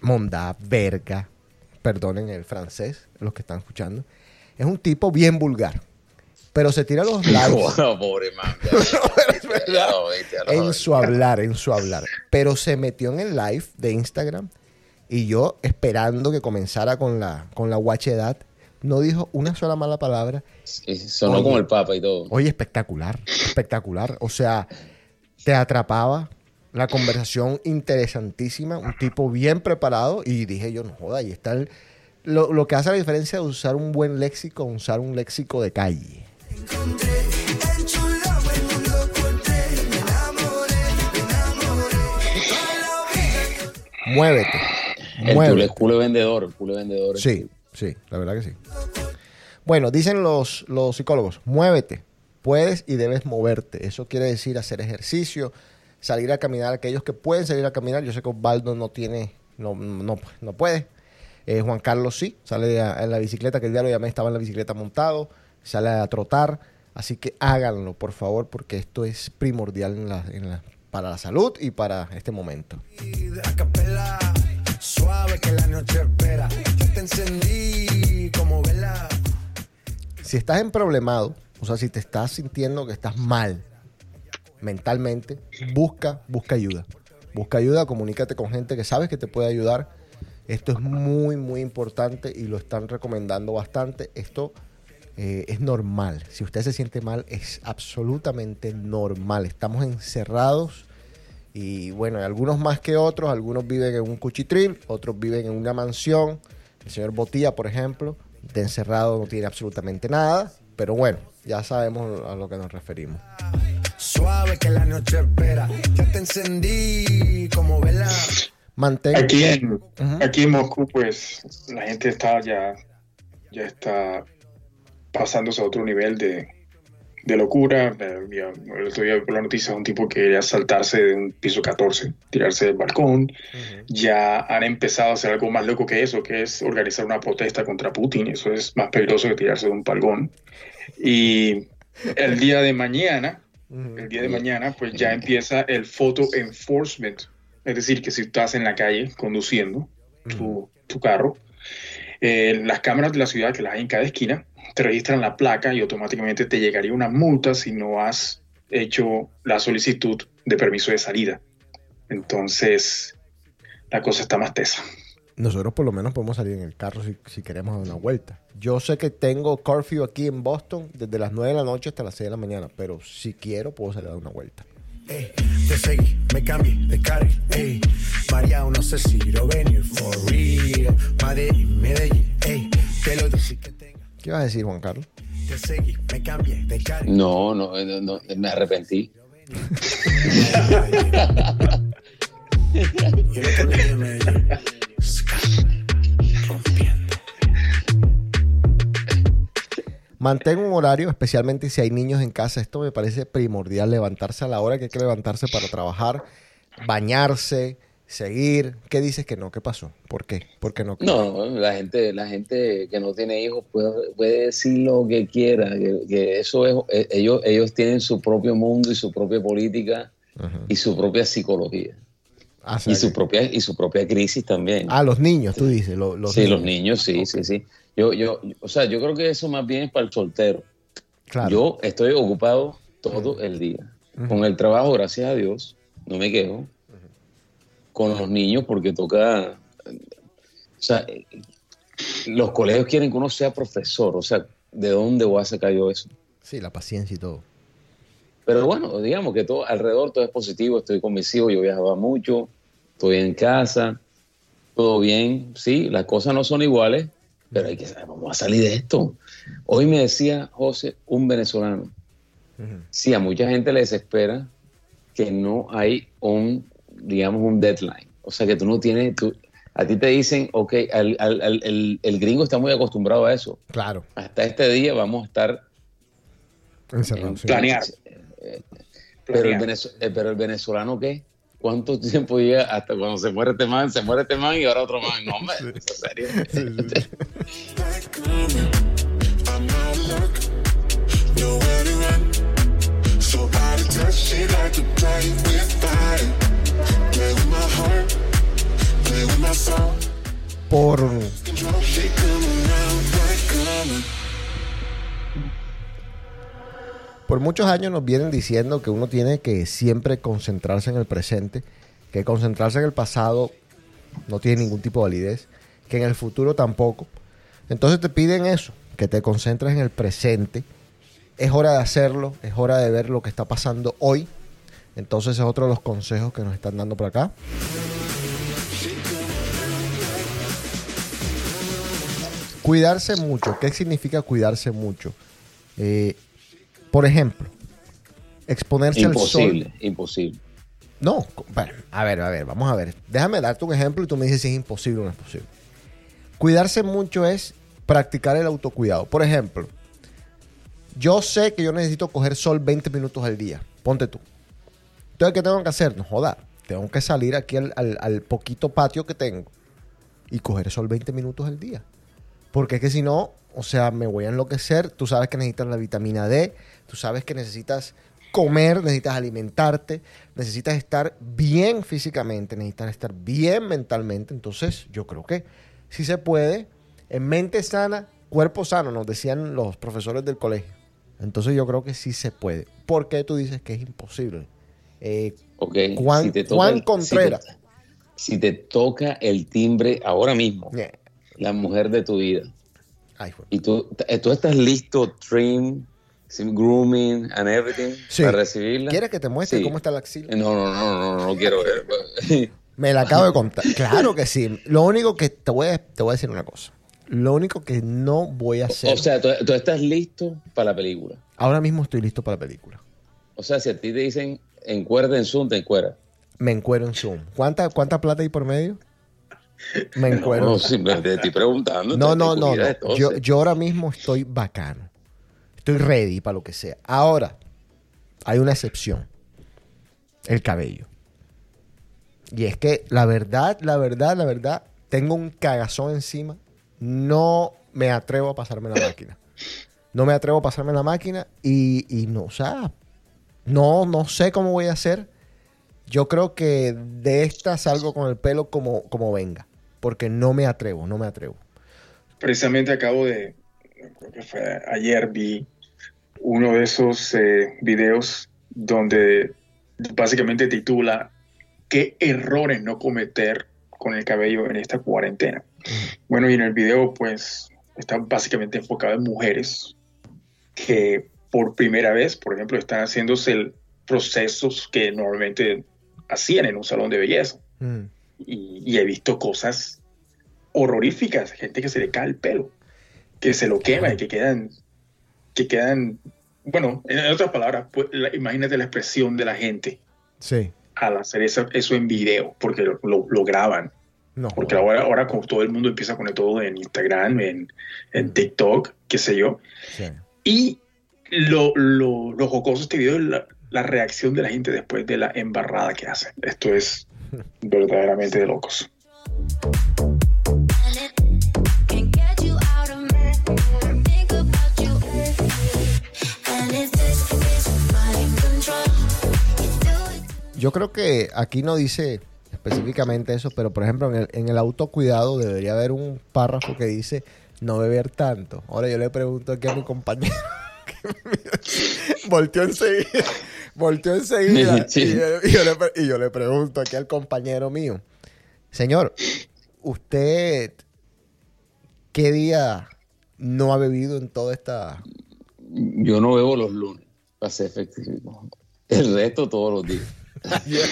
S6: mondá, verga, perdonen el francés, los que están escuchando. Es un tipo bien vulgar. Pero se tira los lives
S7: No, pobre man.
S6: en su hablar, en su hablar. Pero se metió en el live de Instagram y yo esperando que comenzara con la, con la guachedad, no dijo una sola mala palabra.
S7: Sí, sonó
S6: Oye.
S7: como el papa y todo.
S6: Oye, espectacular, espectacular. O sea, te atrapaba la conversación interesantísima, un tipo bien preparado y dije yo, no joda, ahí está el- lo, lo que hace la diferencia de usar un buen léxico, usar un léxico de calle. Muévete.
S7: El
S6: muévete.
S7: es culo vendedor, el culo vendedor.
S6: Sí, sí, la verdad que sí. Bueno, dicen los, los psicólogos, muévete, puedes y debes moverte. Eso quiere decir hacer ejercicio, salir a caminar. Aquellos que pueden salir a caminar, yo sé que Osvaldo no tiene, no, no, no puede. Eh, Juan Carlos sí, sale a- en la bicicleta, que el día lo llamé, estaba en la bicicleta montado, sale a trotar. Así que háganlo, por favor, porque esto es primordial en la- en la- para la salud y para este momento. si estás en problemado, o sea, si te estás sintiendo que estás mal mentalmente, busca, busca ayuda. Busca ayuda, comunícate con gente que sabes que te puede ayudar. Esto es muy, muy importante y lo están recomendando bastante. Esto eh, es normal. Si usted se siente mal, es absolutamente normal. Estamos encerrados y bueno, algunos más que otros. Algunos viven en un cuchitril, otros viven en una mansión. El señor Botía, por ejemplo, de encerrado no tiene absolutamente nada. Pero bueno, ya sabemos a lo que nos referimos.
S3: Suave que la noche espera. Yo te encendí como vela.
S6: Mantén.
S2: Aquí en, aquí en Moscú, pues la gente está ya, ya está pasándose a otro nivel de, de locura. El otro día por la noticia un tipo que quería saltarse de un piso 14, tirarse del balcón. Ya han empezado a hacer algo más loco que eso, que es organizar una protesta contra Putin. Eso es más peligroso que tirarse de un balcón. Y el día de mañana, el día de mañana, pues ya empieza el photo enforcement. Es decir, que si estás en la calle conduciendo tu, tu carro, eh, las cámaras de la ciudad, que las hay en cada esquina, te registran la placa y automáticamente te llegaría una multa si no has hecho la solicitud de permiso de salida. Entonces, la cosa está más tesa.
S6: Nosotros por lo menos podemos salir en el carro si, si queremos dar una vuelta. Yo sé que tengo curfew aquí en Boston desde las 9 de la noche hasta las 6 de la mañana, pero si quiero puedo salir a dar una vuelta.
S3: ey. Te seguí, me cambié de carril. María, no sé si lo venir for real. Madrid, Medellín, ey. Te lo dije que tenga.
S6: ¿Qué ibas a decir, Juan Carlos?
S3: Te seguí, me cambié de carril.
S7: No, no, no, no, me arrepentí.
S6: Mantén un horario, especialmente si hay niños en casa. Esto me parece primordial, levantarse a la hora que hay que levantarse para trabajar, bañarse, seguir. ¿Qué dices que no? ¿Qué pasó? ¿Por qué? ¿Por qué no?
S7: No, la gente, la gente que no tiene hijos puede, puede decir lo que quiera, que, que eso es, eh, ellos, ellos tienen su propio mundo y su propia política
S6: Ajá.
S7: y su propia psicología
S6: Ah,
S7: y su propia y su propia crisis también.
S6: ah, los niños, tú dices. lo- Los,
S7: sí, los niños, sí, sí, sí. Yo, yo, o sea, yo creo que eso más bien es para el soltero.
S6: Claro.
S7: Yo estoy ocupado todo el día. Con el trabajo, gracias a Dios, no me quejo. Con los niños, porque toca. O sea, los colegios quieren que uno sea profesor. O sea, ¿de dónde voy a sacar yo eso?
S6: Sí, la paciencia y todo.
S7: Pero bueno, digamos que todo alrededor todo es positivo. Estoy con mis hijos, yo viajaba mucho, estoy en casa, todo bien. Sí, las cosas no son iguales, pero hay que saber, vamos a salir de esto. Hoy me decía José, un venezolano, sí, a mucha gente le desespera que no hay un, digamos, un deadline. O sea, que tú no tienes, tú, a ti te dicen, ok, al- al- al- el, el gringo está muy acostumbrado a eso.
S6: Claro.
S7: Hasta este día vamos a estar
S6: Encerrado.
S7: en-
S6: sí.
S2: Planear.
S7: Pero el,
S2: Planear.
S7: venezo- eh, pero el venezolano, ¿qué? ¿Cuánto tiempo llega hasta cuando se muere este man? Se muere este man y ahora otro man. No, hombre, ¿en serio?
S3: I'm out
S6: Por, por muchos años nos vienen diciendo que uno tiene que siempre concentrarse en el presente, que concentrarse en el pasado no tiene ningún tipo de validez, que en el futuro tampoco. Entonces te piden eso, que te concentres en el presente. Es hora de hacerlo, es hora de ver lo que está pasando hoy. Entonces es otro de los consejos que nos están dando por acá. Cuidarse mucho. ¿Qué significa cuidarse mucho? Eh, por ejemplo, exponerse al sol.
S7: Imposible, imposible.
S6: No, bueno, a ver, a ver, vamos a ver. Déjame darte un ejemplo y tú me dices si es imposible o no es posible. Cuidarse mucho es practicar el autocuidado. Por ejemplo, yo sé que yo necesito coger sol 20 minutos al día. Ponte tú. Entonces, ¿qué tengo que hacer? No joda. Tengo que salir aquí al, poquito patio que tengo y coger sol 20 minutos al día. Porque es que si no, o sea, me voy a enloquecer. Tú sabes que necesitas la vitamina D, tú sabes que necesitas comer, necesitas alimentarte, necesitas estar bien físicamente, necesitas estar bien mentalmente. Entonces, yo creo que si se puede, en mente sana, cuerpo sano, nos decían los profesores del colegio. Entonces, yo creo que sí se puede. ¿Por qué tú dices que es imposible? Eh, Juan- Juan
S7: el-
S6: Contreras.
S7: Si te, si te toca el timbre ahora mismo,
S6: yeah.
S7: la mujer de tu vida,
S6: Ay,
S7: y tú, t- tú estás listo, trim, grooming and everything,
S6: Sí.
S7: para recibirla.
S6: ¿Quieres que te muestre
S7: Sí.
S6: cómo está la axila?
S7: No, no, no, no, no, no quiero ver.
S6: Me la acabo de contar. Claro que sí. Lo único que te voy a, te voy a decir una cosa. Lo único que no voy a hacer.
S7: O sea, tú, tú estás listo para la película.
S6: ahora mismo estoy listo para la película.
S7: O sea, si a ti te dicen encuerda en Zoom, te encuerda.
S6: Me encuero en Zoom. ¿Cuánta, cuánta plata hay por medio? Me encuero.
S7: No, simplemente te estoy preguntando.
S6: No, no, no. no. Yo, yo ahora mismo estoy bacano. Estoy ready para lo que sea. Ahora, hay una excepción. El cabello. Y es que la verdad, la verdad, la verdad, tengo un cagazón encima. No me atrevo a pasarme la máquina. No me atrevo a pasarme la máquina y, y no, o sea, no, no sé cómo voy a hacer. Yo creo que de esta salgo con el pelo como, como venga. Porque no me atrevo, no me atrevo.
S2: Precisamente acabo de, creo que fue ayer, vi uno de esos eh, videos donde básicamente titula ¿Qué errores no cometer con el cabello en esta cuarentena? Bueno, y en el video pues está básicamente enfocado en mujeres que por primera vez, por ejemplo, están haciéndose procesos que normalmente hacían en un salón de belleza.
S6: Mm.
S2: Y, y he visto cosas horroríficas, gente que se le cae el pelo, que se lo quema y que quedan, que quedan, bueno, en otras palabras, pues, la- imagínate la expresión de la gente
S6: Sí.
S2: al hacer eso, eso en video, porque lo, lo- lo graban.
S6: No.
S2: Porque ahora, ahora como todo el mundo empieza a poner todo en Instagram, en, en
S6: Mm.
S2: TikTok, qué sé yo.
S6: Sí.
S2: Y lo, lo, lo jocoso de este video es la, la reacción de la gente después de la embarrada que hacen. Esto es verdaderamente de locos.
S6: Yo creo que aquí no dice específicamente eso, pero por ejemplo en el, en el autocuidado debería haber un párrafo que dice no beber tanto. Ahora yo le pregunto aquí a mi compañero. volteó enseguida. Volteó enseguida.
S7: Sí.
S6: y, yo, y yo le, y yo le pregunto aquí al compañero mío. Señor, ¿usted qué día no ha bebido en toda esta...
S7: Yo no bebo los lunes, para ser efectivo. El resto todos los días.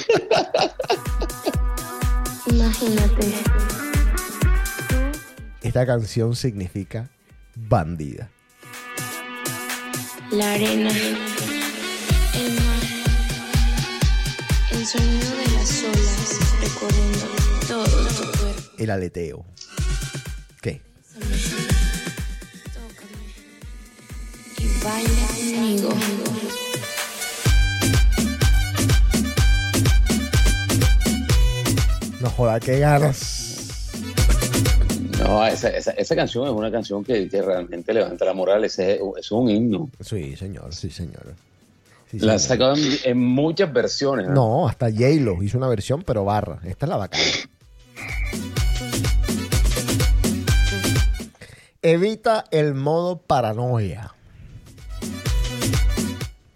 S8: Imagínate.
S6: Esta canción significa bandida.
S9: La arena, el mar, el sonido de las olas recorriendo todo tu cuerpo.
S6: El aleteo. ¿Qué?
S9: Tócame y baila conmigo.
S6: No joda, qué ganas.
S7: No, esa, esa, esa canción es una canción que, que realmente levanta la moral. Ese es, es un himno.
S6: Sí, señor, sí, señor. Sí,
S7: La han sacado en, en muchas versiones. ¿no?
S6: No, hasta J-Lo hizo una versión, pero barra. Esta es la bacana. Evita el modo paranoia.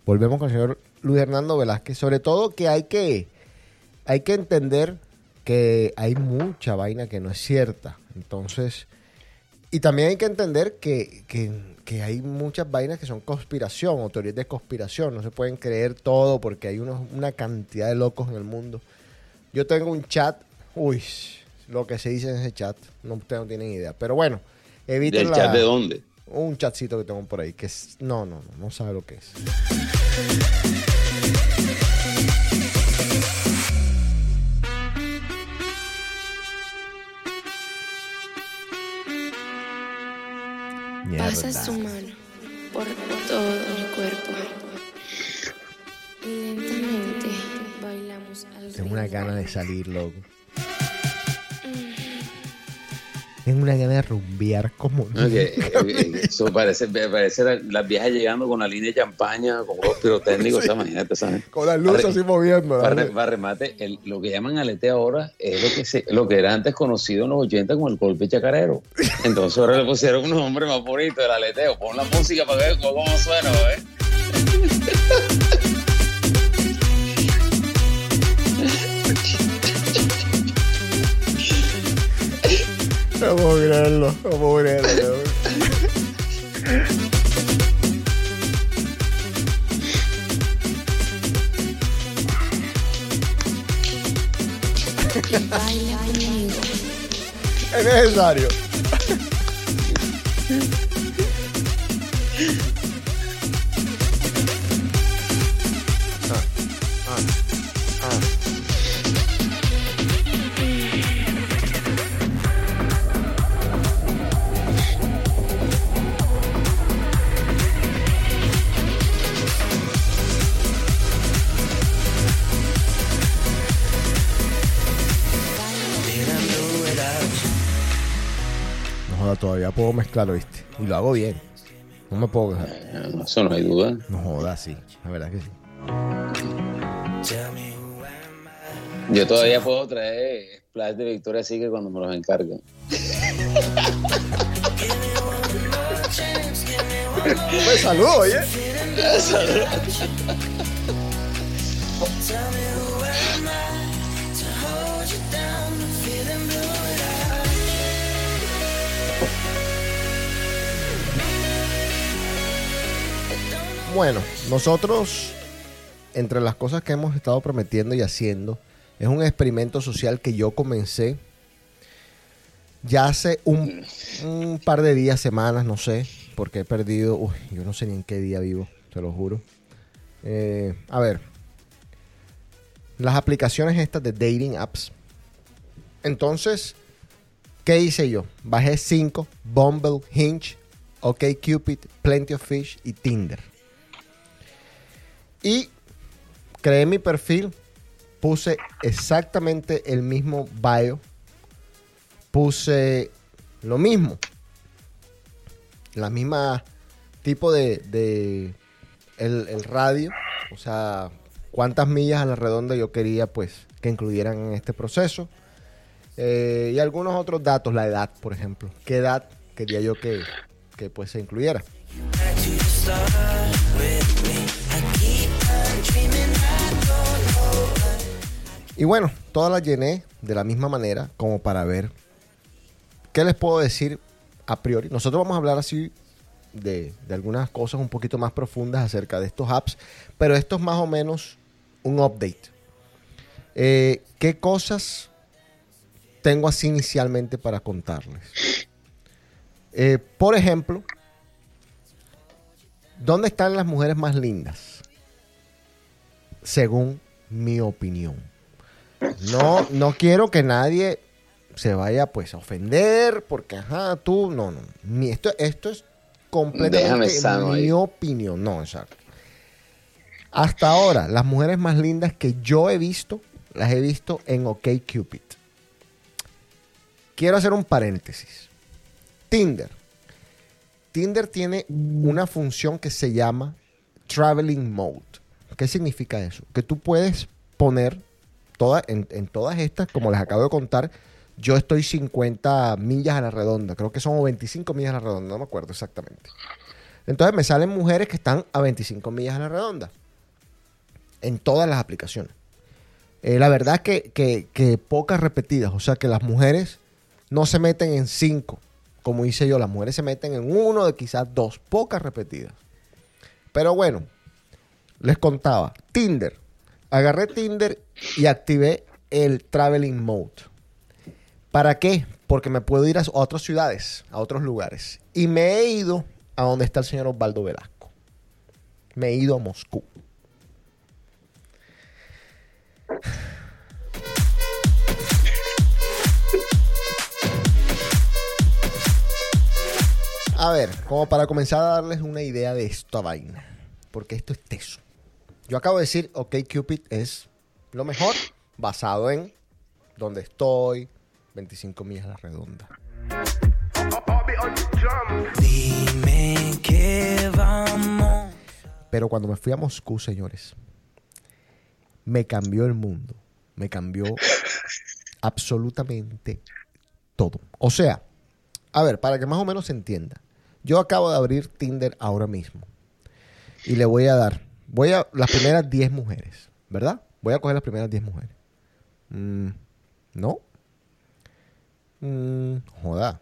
S6: Volvemos con el señor Luis Hernando Velázquez. Sobre todo que hay que, hay que entender que hay mucha vaina que no es cierta. Entonces, y también hay que entender que, que- que hay muchas vainas que son conspiración o teorías de conspiración. No se pueden creer todo porque hay unos- una cantidad de locos en el mundo. Yo tengo un chat, uy, lo que se dice en ese chat, no, ustedes no tienen idea. Pero bueno, eviten
S7: ¿Del
S6: la-
S7: chat de dónde?
S6: un chatcito que tengo por ahí que es, no, no, no, no sabe lo que es.
S9: Pasa
S6: Mierda.
S9: su mano por todo el cuerpo. Y lentamente bailamos al
S6: Tengo una gana de salir, loco. Tengo una gana de rumbear como
S7: eh, eso parece, me parece la- las viejas llegando con la línea de champaña, con los pirotécnicos, o sea, imagínate, ¿sabes?
S6: con las luces así moviendo.
S7: Para, para remate, el- lo que llaman alete ahora es lo que, se, lo que era antes conocido en los 80 como el golpe chacarero. Entonces ahora le pusieron un nombre más bonito, el aleteo. Pon la música para ver cómo suena, ¿eh?
S6: No puedo creerlo, no puedo creerlo. Es necesario. Mezclarlo, ¿viste? Y lo hago bien. No me puedo quejar.
S7: Eh, Eso no hay duda.
S6: No joda, sí. La verdad que sí.
S7: Yo todavía puedo traer splash de Victoria así que cuando me los encarguen.
S6: Pues saludo, oye. Bueno, nosotros entre las cosas que hemos estado prometiendo y haciendo, es un experimento social que yo comencé ya hace un, par de días, semanas, no sé, porque he perdido, uy, yo no sé ni en qué día vivo, te lo juro. Eh, a ver, las aplicaciones estas de dating apps. Entonces, ¿qué hice yo? Bajé 5, Bumble, Hinge, OkCupid, Plenty of Fish y Tinder. Y creé mi perfil, puse exactamente el mismo bio, puse lo mismo, la misma tipo de, el radio, o sea, cuántas millas a la redonda yo quería pues que incluyeran en este proceso. Eh, y algunos otros datos, la edad, por ejemplo. ¿Qué edad quería yo que, que pues se incluyera? Y bueno, todas las llené de la misma manera como para ver qué les puedo decir a priori. Nosotros vamos a hablar así de, de algunas cosas un poquito más profundas acerca de estos apps, pero esto es más o menos un update. Eh, ¿Qué cosas tengo así inicialmente para contarles? Eh, por ejemplo, ¿dónde están las mujeres más lindas? Según mi opinión. No, no quiero que nadie se vaya pues a ofender porque ajá, tú, no, no. Esto, esto es completamente
S7: sano
S6: mi
S7: ahí.
S6: opinión. No, exacto. Hasta ahora, las mujeres más lindas que yo he visto, las he visto en OkCupid. Quiero hacer un paréntesis. Tinder. Tinder tiene una función que se llama Traveling Mode. ¿Qué significa eso? Que tú puedes poner toda, en, todas estas, como les acabo de contar, yo estoy 50 millas a la redonda. Creo que son 25 millas a la redonda, no me acuerdo exactamente. Entonces me salen mujeres que están a 25 millas a la redonda. En todas las aplicaciones. Eh, la verdad que, que, que pocas repetidas. O sea que las mujeres no se meten en cinco, como hice yo. Las mujeres se meten en uno de quizás dos. Pocas repetidas. Pero bueno, les contaba. Tinder. Agarré Tinder y activé el Traveling Mode. ¿Para qué? Porque me puedo ir a otras ciudades, a otros lugares. Y me he ido a donde está el señor Osvaldo Velasco. Me he ido a Moscú. A ver, como para comenzar a darles una idea de esta vaina. Porque esto es teso. Yo acabo de decir, ok, Cupid es lo mejor basado en donde estoy, 25 millas a la redonda.
S5: Dime que vamos.
S6: Pero cuando me fui a Moscú, señores, me cambió el mundo. Me cambió absolutamente todo. O sea, a ver, para que más o menos se entienda. Yo acabo de abrir Tinder ahora mismo. Y le voy a dar, voy a las primeras 10 mujeres, ¿verdad? Voy a coger las primeras 10 mujeres. Mm, ¿No? Mm, joda.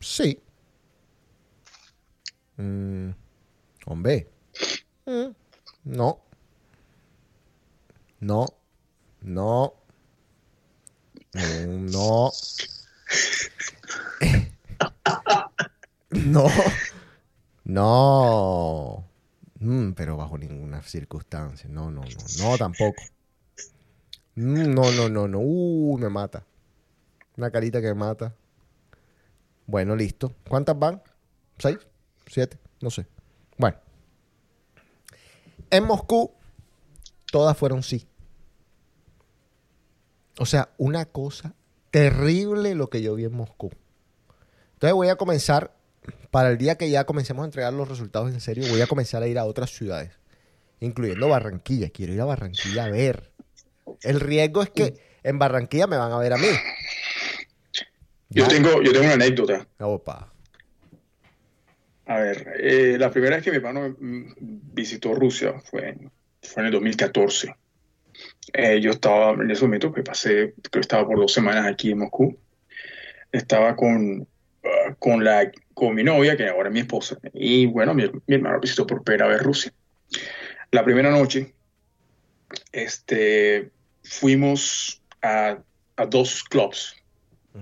S6: Sí. Mm, hombre. Mm, no. No. No. Mm, No. No. No. Mm, pero bajo ninguna circunstancia. No, no, no. No, tampoco. Mm, No, no, no, no. Uh, me mata. Una carita que me mata. Bueno, listo. ¿Cuántas van? ¿Seis? ¿Siete? No sé. Bueno. En Moscú, todas fueron sí. O sea, una cosa terrible lo que yo vi en Moscú. Entonces voy a comenzar, para el día que ya comencemos a entregar los resultados en serio, voy a comenzar a ir a otras ciudades, incluyendo Barranquilla. Quiero ir a Barranquilla a ver. El riesgo es que en Barranquilla me van a ver a mí.
S2: Yo
S6: Ya.
S2: tengo, yo tengo una anécdota.
S6: Opa.
S2: A ver, eh, la primera vez que mi hermano mm, visitó Rusia fue en, fue en el 2014. Eh, yo estaba en ese momento, que pasé, creo que estaba por dos semanas aquí en Moscú. Estaba con, ah, con, la, con mi novia, que ahora es mi esposa. Y bueno, mi, mi hermano visitó por primera vez Rusia. La primera noche este, fuimos a, a dos clubs,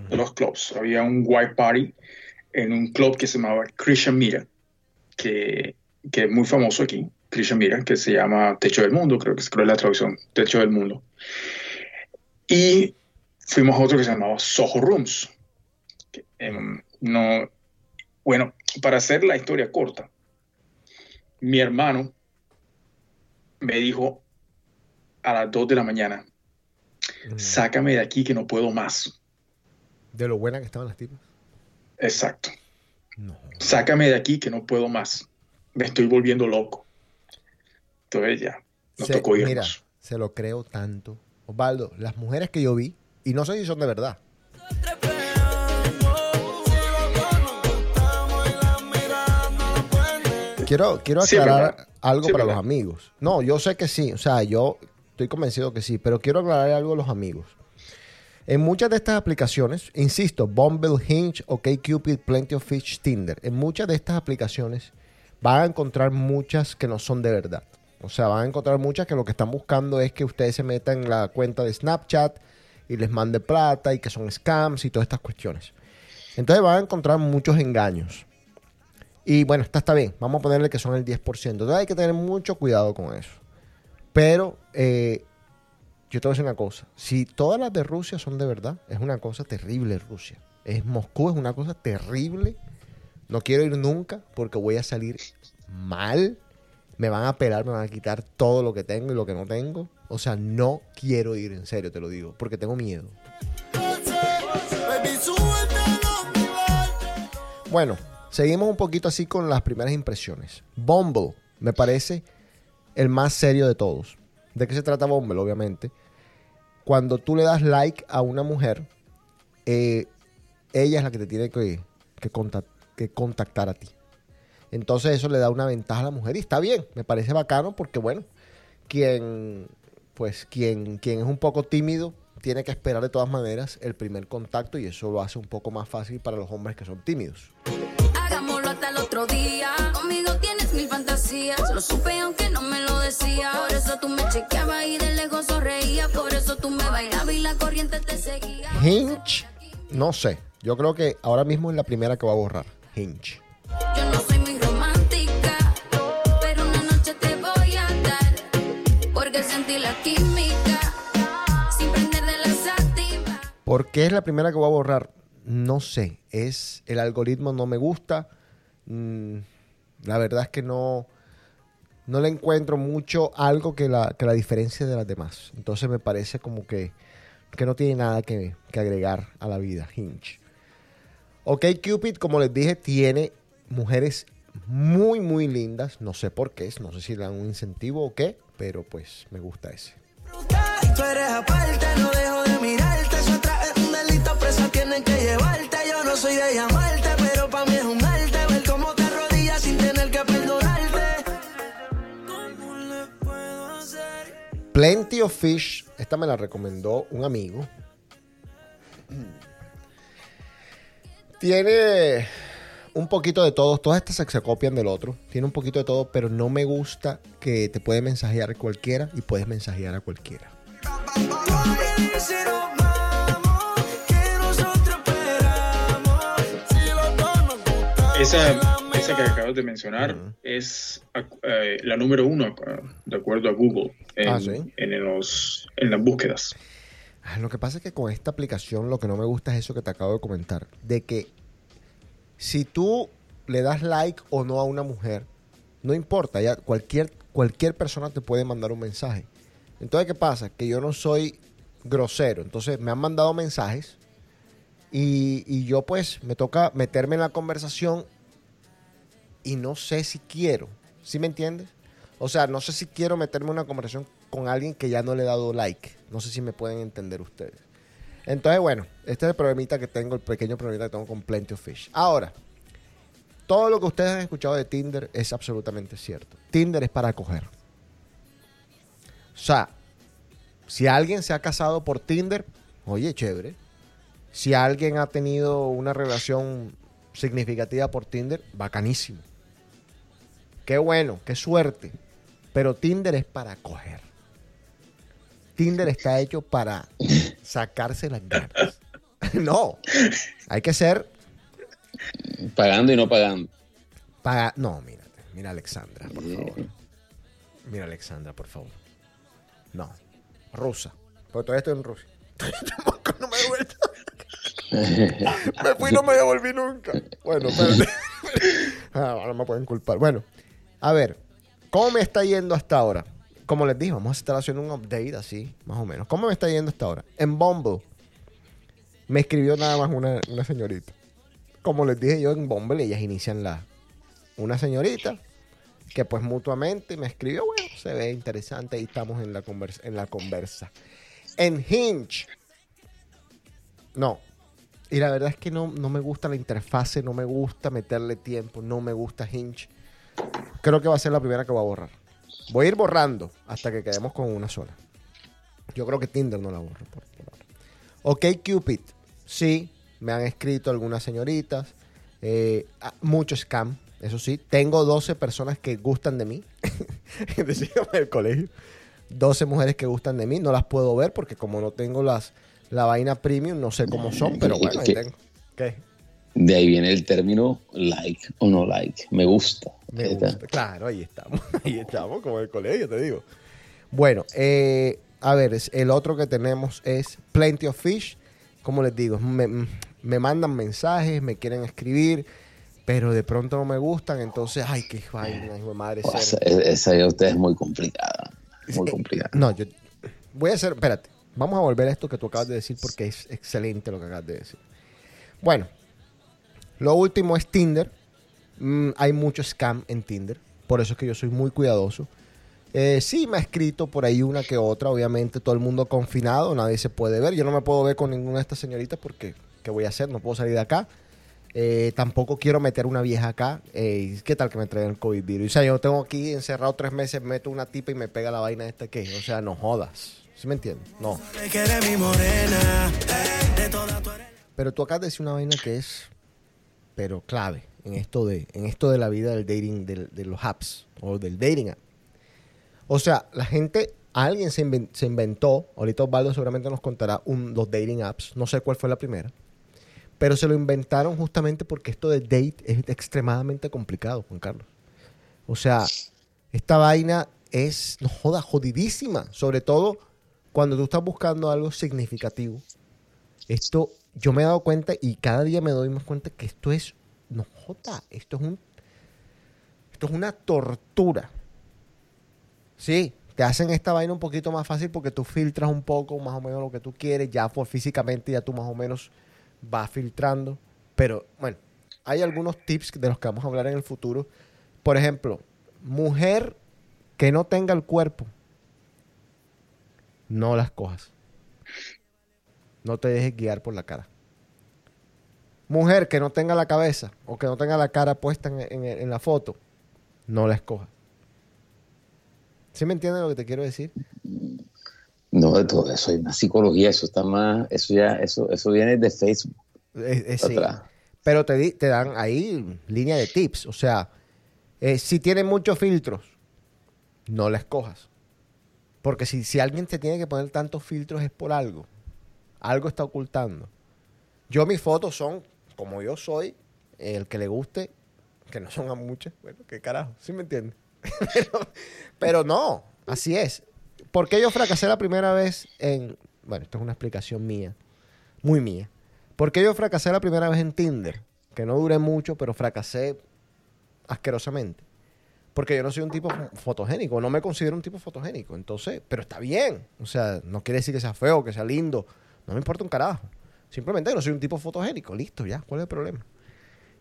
S2: dos clubs. Había un white party en un club que se llamaba Christian Mira, que, que es muy famoso aquí, Christian Mira, que se llama Techo del Mundo, creo que es, creo es la traducción, Techo del Mundo. Y fuimos a otro que se llamaba Soho Rooms. que, em, no, bueno, para hacer la historia corta, mi hermano me dijo a las 2 de la mañana, sácame de aquí que no puedo más.
S6: De lo buena que estaban las tipas.
S2: Exacto.
S6: No.
S2: Sácame de aquí que no puedo más. Me estoy volviendo loco. Entonces ya, nos
S6: Se-
S2: tocó irnos.
S6: mira, se lo creo tanto. Osvaldo, las mujeres que yo vi, y no sé si son de verdad. Quiero, quiero aclarar algo
S2: Sí,
S6: para los amigos. No, yo sé que sí. O sea, yo estoy convencido que sí. Pero quiero aclarar algo a los amigos. En muchas de estas aplicaciones, insisto, Bumble, Hinge, OkCupid, Plenty of Fish, Tinder, en muchas de estas aplicaciones van a encontrar muchas que no son de verdad. O sea, van a encontrar muchas que lo que están buscando es que ustedes se metan en la cuenta de Snapchat y les mande plata y que son scams y todas estas cuestiones. Entonces van a encontrar muchos engaños. Y bueno, esta está bien. Vamos a ponerle que son el 10%. Entonces hay que tener mucho cuidado con eso. Pero eh, yo te voy a decir una cosa. Si todas las de Rusia son de verdad, es una cosa terrible Rusia. Es Moscú, es una cosa terrible. No quiero ir nunca porque voy a salir mal. Me van a pelar, me van a quitar todo lo que tengo y lo que no tengo. O sea, no quiero ir, en serio te lo digo, porque tengo miedo. Bueno, seguimos un poquito así con las primeras impresiones. Bumble me parece el más serio de todos. ¿De qué se trata Bumble? Obviamente. Cuando tú le das like a una mujer, eh, ella es la que te tiene que, que contac- que contactar a ti. Entonces eso le da una ventaja a la mujer y está bien, me parece bacano porque bueno, quien pues quien, quien es un poco tímido tiene que esperar de todas maneras el primer contacto y eso lo hace un poco más fácil para los hombres que son tímidos.
S8: Otro día. Conmigo tienes mil fantasías. Lo supe aunque no me lo decía. Por eso tú me chequeabas y de lejos sonreías. Por eso tú me bailabas y la corriente te seguía.
S6: Hinge, no sé, yo creo que ahora mismo es la primera que va a borrar. Hinge.
S8: Yo no soy muy romántica, pero una noche te voy a dar. Porque sentí la química sin prender de la sativa.
S6: ¿Por qué es la primera que voy a borrar? No sé. Es el algoritmo no me gusta. Mm, la verdad es que no, no le encuentro mucho algo que la, que la diferencia de las demás. Entonces me parece como que, que no tiene nada que, que agregar a la vida. Hinge. Ok, Cupid, como les dije, tiene mujeres muy, muy lindas. No sé por qué, no sé si le dan un incentivo o qué, pero pues me gusta ese.
S5: Tú eres aparte, no dejo de mirarte. Atrás es un delito, presa tienen que llevarte. Yo no soy de llamarte,
S6: Plenty of Fish, esta me la recomendó un amigo. Tiene un poquito de todo, todas estas se, copian del otro. Tiene un poquito de todo, pero no me gusta que te puede mensajear cualquiera y puedes mensajear a cualquiera.
S2: Esa, esa que acabas de mencionar es eh, la número uno, de acuerdo a Google, en,
S6: Ah, ¿sí?
S2: en los, en las búsquedas.
S6: Ah, Lo que pasa es que con esta aplicación lo que no me gusta es eso que te acabo de comentar. De que si tú le das like o no a una mujer, no importa, ya cualquier, cualquier persona te puede mandar un mensaje. Entonces, ¿qué pasa? Que yo no soy grosero. Entonces, me han mandado mensajes y, yo pues me toca meterme en la conversación y no sé si quiero. ¿Sí me entiendes? O sea, no sé si quiero meterme en una conversación con alguien que ya no le he dado like. No sé si me pueden entender ustedes. Entonces, bueno, este es el problemita que tengo, el pequeño problemita que tengo con Plenty of Fish. Ahora, todo lo que ustedes han escuchado de Tinder es absolutamente cierto. Tinder es para coger. O sea, si alguien se ha casado por Tinder, oye, chévere. Si alguien ha tenido una relación significativa por Tinder, bacanísimo. Qué bueno, qué suerte. Pero Tinder es para coger. Tinder está hecho para sacarse las ganas. no, hay que ser
S7: Pagando y no pagando.
S6: para... No, mírate, mira Alexandra, por favor. Mira Alexandra, por favor. No, rusa. Porque todavía estoy en Rusia. Tampoco no me he vuelto. Me fui y no me devolví nunca. Bueno, espérate. Ah, ahora me pueden culpar. Bueno, a ver, ¿cómo me está yendo hasta ahora? Como les dije, vamos a estar haciendo un update así, más o menos. ¿Cómo me está yendo hasta ahora? En Bumble me escribió nada más una, una señorita. Como les dije yo en Bumble, ellas inician la... Una señorita que pues mutuamente me escribió, bueno, se ve interesante y estamos en la, conversa, en la conversa. En Hinge. No. Y la verdad es que no, no me gusta la interfase, no me gusta meterle tiempo, no me gusta Hinge. Creo que va a ser la primera que voy a borrar. Voy a ir borrando hasta que quedemos con una sola. Yo creo que Tinder no la borro por, por. Ok, Cupid. Sí, me han escrito algunas señoritas. Eh, ah, mucho scam, eso sí. Tengo 12 personas que gustan de mí. Decíamos en el colegio. 12 mujeres que gustan de mí. No las puedo ver porque como no tengo las, la vaina premium, no sé cómo son, pero bueno, ahí tengo. ¿Qué?
S7: De ahí viene el término like o no like. Me gusta.
S6: Me gusta. Claro, ahí estamos. Ahí estamos, como en el colegio, te digo. Bueno, eh, a ver, el otro que tenemos es Plenty of Fish. Como les digo, me, me mandan mensajes, me quieren escribir, pero de pronto no me gustan, entonces, ay, qué vaina, hijo de madre.
S7: O
S6: cero.
S7: sea, e- esa de ustedes es muy complicada. Muy complicada.
S6: No, yo voy a hacer, espérate, vamos a volver a esto que tú acabas de decir porque es excelente lo que acabas de decir. Bueno, lo último es Tinder. Mm, hay mucho scam en Tinder, por eso es que yo soy muy cuidadoso. Eh, sí, me ha escrito por ahí una que otra, obviamente todo el mundo confinado, nadie se puede ver. Yo no me puedo ver con ninguna de estas señoritas porque, ¿qué voy a hacer? No puedo salir de acá. Eh, tampoco quiero meter una vieja acá. ¿Qué tal que me traigan el COVID virus? O sea, yo tengo aquí encerrado tres meses, meto una tipa y me pega la vaina esta que, o sea, no jodas. ¿Sí me entiendes? No. Pero tú acabas de decir una vaina que es, pero clave en esto de, en esto de la vida del dating, del- de los apps o del dating app. O sea, la gente, alguien se, inven- se inventó, ahorita Osvaldo seguramente nos contará un, los dating apps, no sé cuál fue la primera, pero se lo inventaron justamente porque esto de date es extremadamente complicado, Juan Carlos. O sea, esta vaina es, no joda, jodidísima, sobre todo cuando tú estás buscando algo significativo. Esto, yo me he dado cuenta y cada día me doy más cuenta que esto es, no joda, esto es un, esto es una tortura. Sí, te hacen esta vaina un poquito más fácil porque tú filtras un poco más o menos lo que tú quieres, ya por físicamente ya tú más o menos vas filtrando. Pero bueno, hay algunos tips de los que vamos a hablar en el futuro. Por ejemplo, mujer que no tenga el cuerpo, no las cojas. No te dejes guiar por la cara. Mujer que no tenga la cabeza o que no tenga la cara puesta en, en- en la foto, no la escojas. ¿Sí me entienden lo que te quiero decir?
S7: No, de todo eso hay más psicología, eso está más, eso ya, eso, eso viene de Facebook.
S6: Eh, eh, sí. Pero te, di- te dan ahí línea de tips. O sea, eh, si tiene muchos filtros, no la escojas. Porque si, si alguien te tiene que poner tantos filtros es por algo. Algo está ocultando. Yo mis fotos son como yo soy, el que le guste, que no son a muchas. Bueno, qué carajo, ¿sí me entiendes? pero, pero no, así es. ¿Por qué yo fracasé la primera vez en... Bueno, esto es una explicación mía, muy mía. ¿Por qué yo fracasé la primera vez en Tinder? Que no duré mucho, pero fracasé asquerosamente. Porque yo no soy un tipo fo- fotogénico, no me considero un tipo fotogénico. Entonces, pero está bien. O sea, no quiere decir que sea feo, que sea lindo. No me importa un carajo. Simplemente no soy un tipo fotogénico. Listo, ya. ¿Cuál es el problema?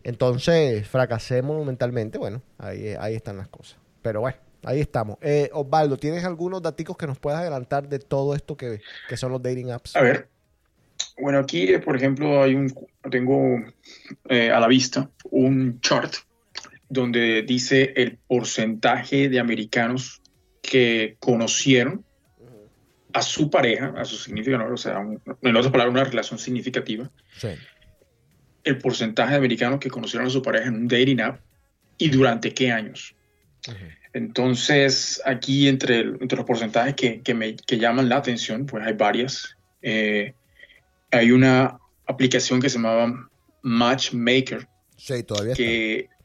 S6: Entonces, fracasé monumentalmente. Bueno, ahí, ahí están las cosas. Pero bueno, ahí estamos. Eh, Osvaldo, ¿tienes algunos datos que nos puedas adelantar de todo esto que, que son los dating apps?
S2: A ver, bueno, aquí, eh, por ejemplo, hay un, tengo eh, a la vista un chart donde dice el porcentaje de americanos que conocieron a su pareja, a su significado, o sea, un- en otras palabras, una relación significativa,
S6: Sí.
S2: el porcentaje de americanos que conocieron a su pareja en un dating app y durante qué años. Entonces, aquí entre, entre los porcentajes que, que me que llaman la atención, pues hay varias. Eh, hay una aplicación que se llamaba Matchmaker,
S6: Sí, todavía está.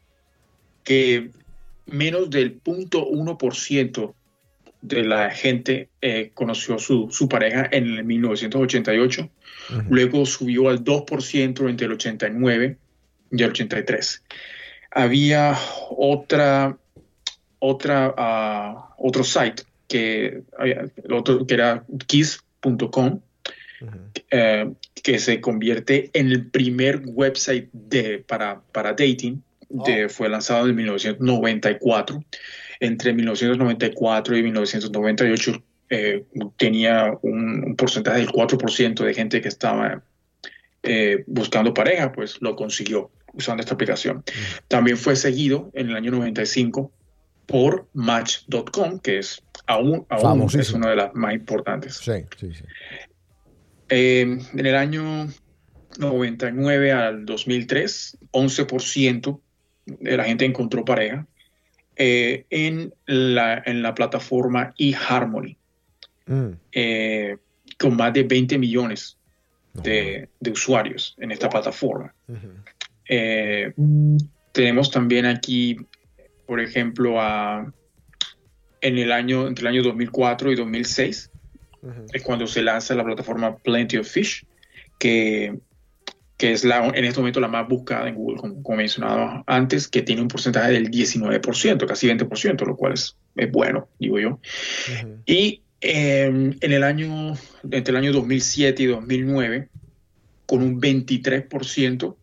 S2: Que, menos del 0.1% de la gente eh, conoció su, su pareja en el 1988.
S6: Ujú.
S2: Luego subió al 2% entre el 89 y el 83. Había otra, otra, ah, otro site que, otro, que era kiss.com eh, que se convierte en el primer website de, para, para dating. De- fue lanzado en 1994. Entre 1994 y 1998 eh, tenía un, un porcentaje del 4% de gente que estaba eh, buscando pareja, pues lo consiguió usando esta aplicación. También fue seguido en el año 95 por Match.com, que es aún, aún es una de las más importantes.
S6: Sí, sí, sí.
S2: Eh, en el año 99 al 2003, 11% de la gente encontró pareja eh, en, la, en la plataforma eHarmony,
S6: Mm.
S2: eh, con más de 20 millones de, de usuarios en esta plataforma. Eh, tenemos también aquí, por ejemplo, a, en el año, entre el año 2004 y 2006,
S6: Ujú.
S2: es cuando se lanza la plataforma Plenty of Fish, que, que es la, en este momento la más buscada en Google, como, como mencionaba antes, que tiene un porcentaje del 19%, casi 20%, lo cual es, es bueno, digo yo. Y eh, en el año, entre el año 2007 y 2009, con un 23%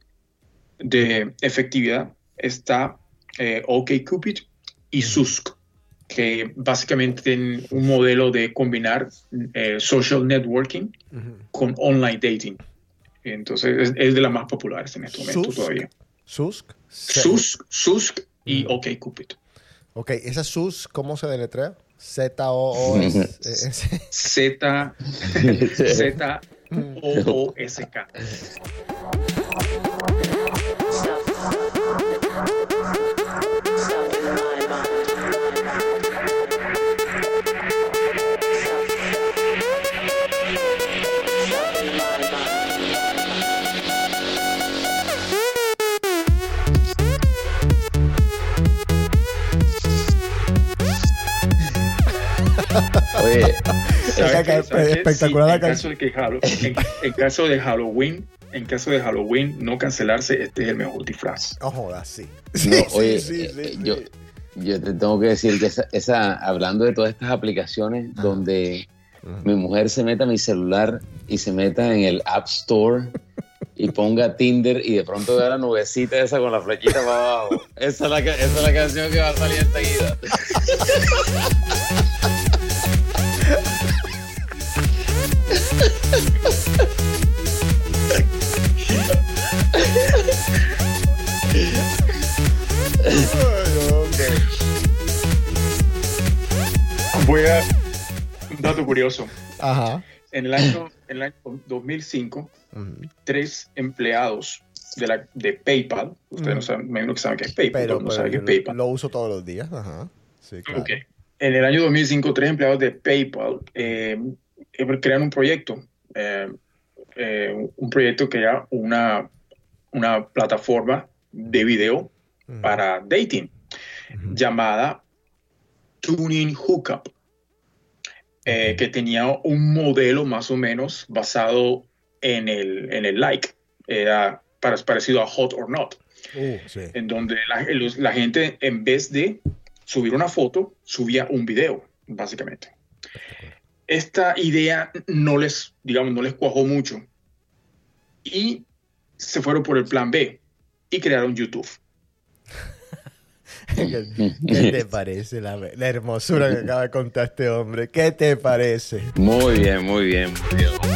S2: de efectividad, está eh, OkCupid y Susk, que básicamente tienen un modelo de combinar eh, social networking con online dating. Entonces es, es de las más populares en este momento
S6: Susk.
S2: todavía.
S6: Susk.
S2: Susk, Susk y OkCupid.
S6: Ok, esa Sus, ¿cómo se deletrea? Z-O-O-S. eh,
S2: Z Z O
S7: Oye,
S6: espectacular
S2: Sí,
S6: la
S2: en, caso de que Hallo- en, en caso de Halloween, en caso de Halloween no cancelarse, este es el mejor disfraz.
S6: No jodas, sí.
S7: no,
S6: Sí,
S7: oye,
S6: sí,
S7: eh,
S6: sí,
S7: eh,
S6: sí.
S7: yo, yo te tengo que decir que esa, esa- hablando de todas estas aplicaciones donde mi mujer se meta a mi celular y se meta en el App Store y ponga Tinder y de pronto vea la nubecita esa con la flechita para abajo. Esa es la, esa es la canción que va a salir enseguida.
S2: Voy a un dato curioso.
S6: Ajá.
S2: En el año, en el año 2005,
S6: Ujú.
S2: tres empleados de, la, de PayPal, ustedes no saben, me imagino que saben qué es PayPal,
S6: Pero,
S2: todo el mundo
S6: pero
S2: sabe qué es PayPal.
S6: lo uso todos los días. Ajá. Sí, claro.
S2: En el año 2005, tres empleados de PayPal eh, crearon un proyecto, eh, eh, un proyecto que era una, una plataforma de video
S6: Ujú.
S2: para dating llamada Tuning Hookup, eh, que tenía un modelo más o menos basado en el, en el like, era para- parecido a Hot or Not
S6: Uh, sí.
S2: en donde la, los- la gente en vez de subir una foto, subía un video, básicamente. Esta idea no les, digamos, no les cuajó mucho y se fueron por el plan B y crearon YouTube.
S6: ¿Qué, te parece la, la hermosura que acaba de contar este hombre? ¿Qué te parece?
S7: Muy bien, muy bien, muy bien.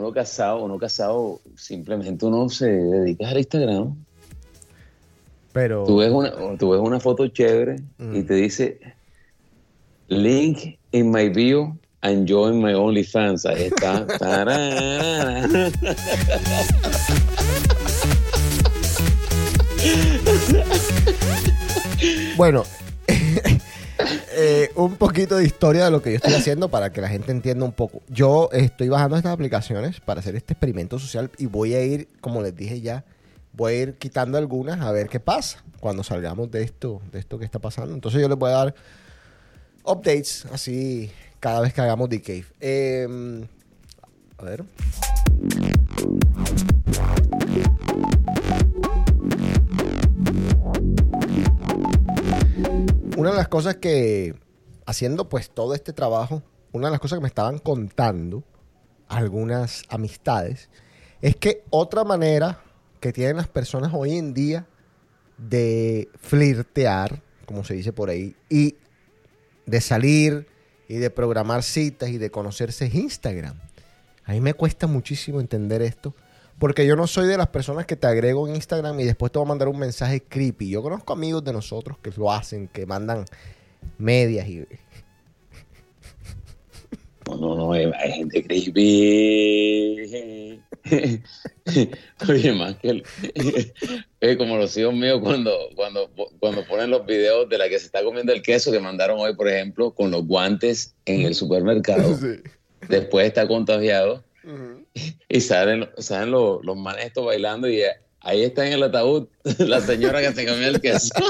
S7: Uno casado, uno casado, simplemente uno se dedica al Instagram.
S6: Pero...
S7: Tú ves una, tú ves una foto chévere y
S6: Mm.
S7: te dice link in my bio Enjoying My OnlyFans. Ahí está.
S6: Bueno, eh, un poquito de historia de lo que yo estoy haciendo para que la gente entienda un poco. Yo estoy bajando estas aplicaciones para hacer este experimento social y voy a ir, como les dije ya, voy a ir quitando algunas a ver qué pasa cuando salgamos de esto, de esto que está pasando. Entonces yo les voy a dar updates así cada vez que hagamos The Cave. Eh, a ver. Una de las cosas que, haciendo pues todo este trabajo, una de las cosas que me estaban contando algunas amistades, es que otra manera que tienen las personas hoy en día de flirtear, como se dice por ahí, y de salir y de programar citas y de conocerse es Instagram. A mí me cuesta muchísimo entender esto. Porque yo no soy de las personas que te agrego en Instagram y después te voy a mandar un mensaje creepy. Yo conozco amigos de nosotros que lo hacen, que mandan medias y...
S7: No, no, no, hay, gente creepy. Oye, más que el- es como los hijos míos cuando, cuando, cuando ponen los videos de la que se está comiendo el queso que mandaron hoy, por ejemplo, con los guantes en el supermercado. Después está contagiado y salen, salen los, los manes estos bailando y ahí está en el ataúd la señora que se comió el queso.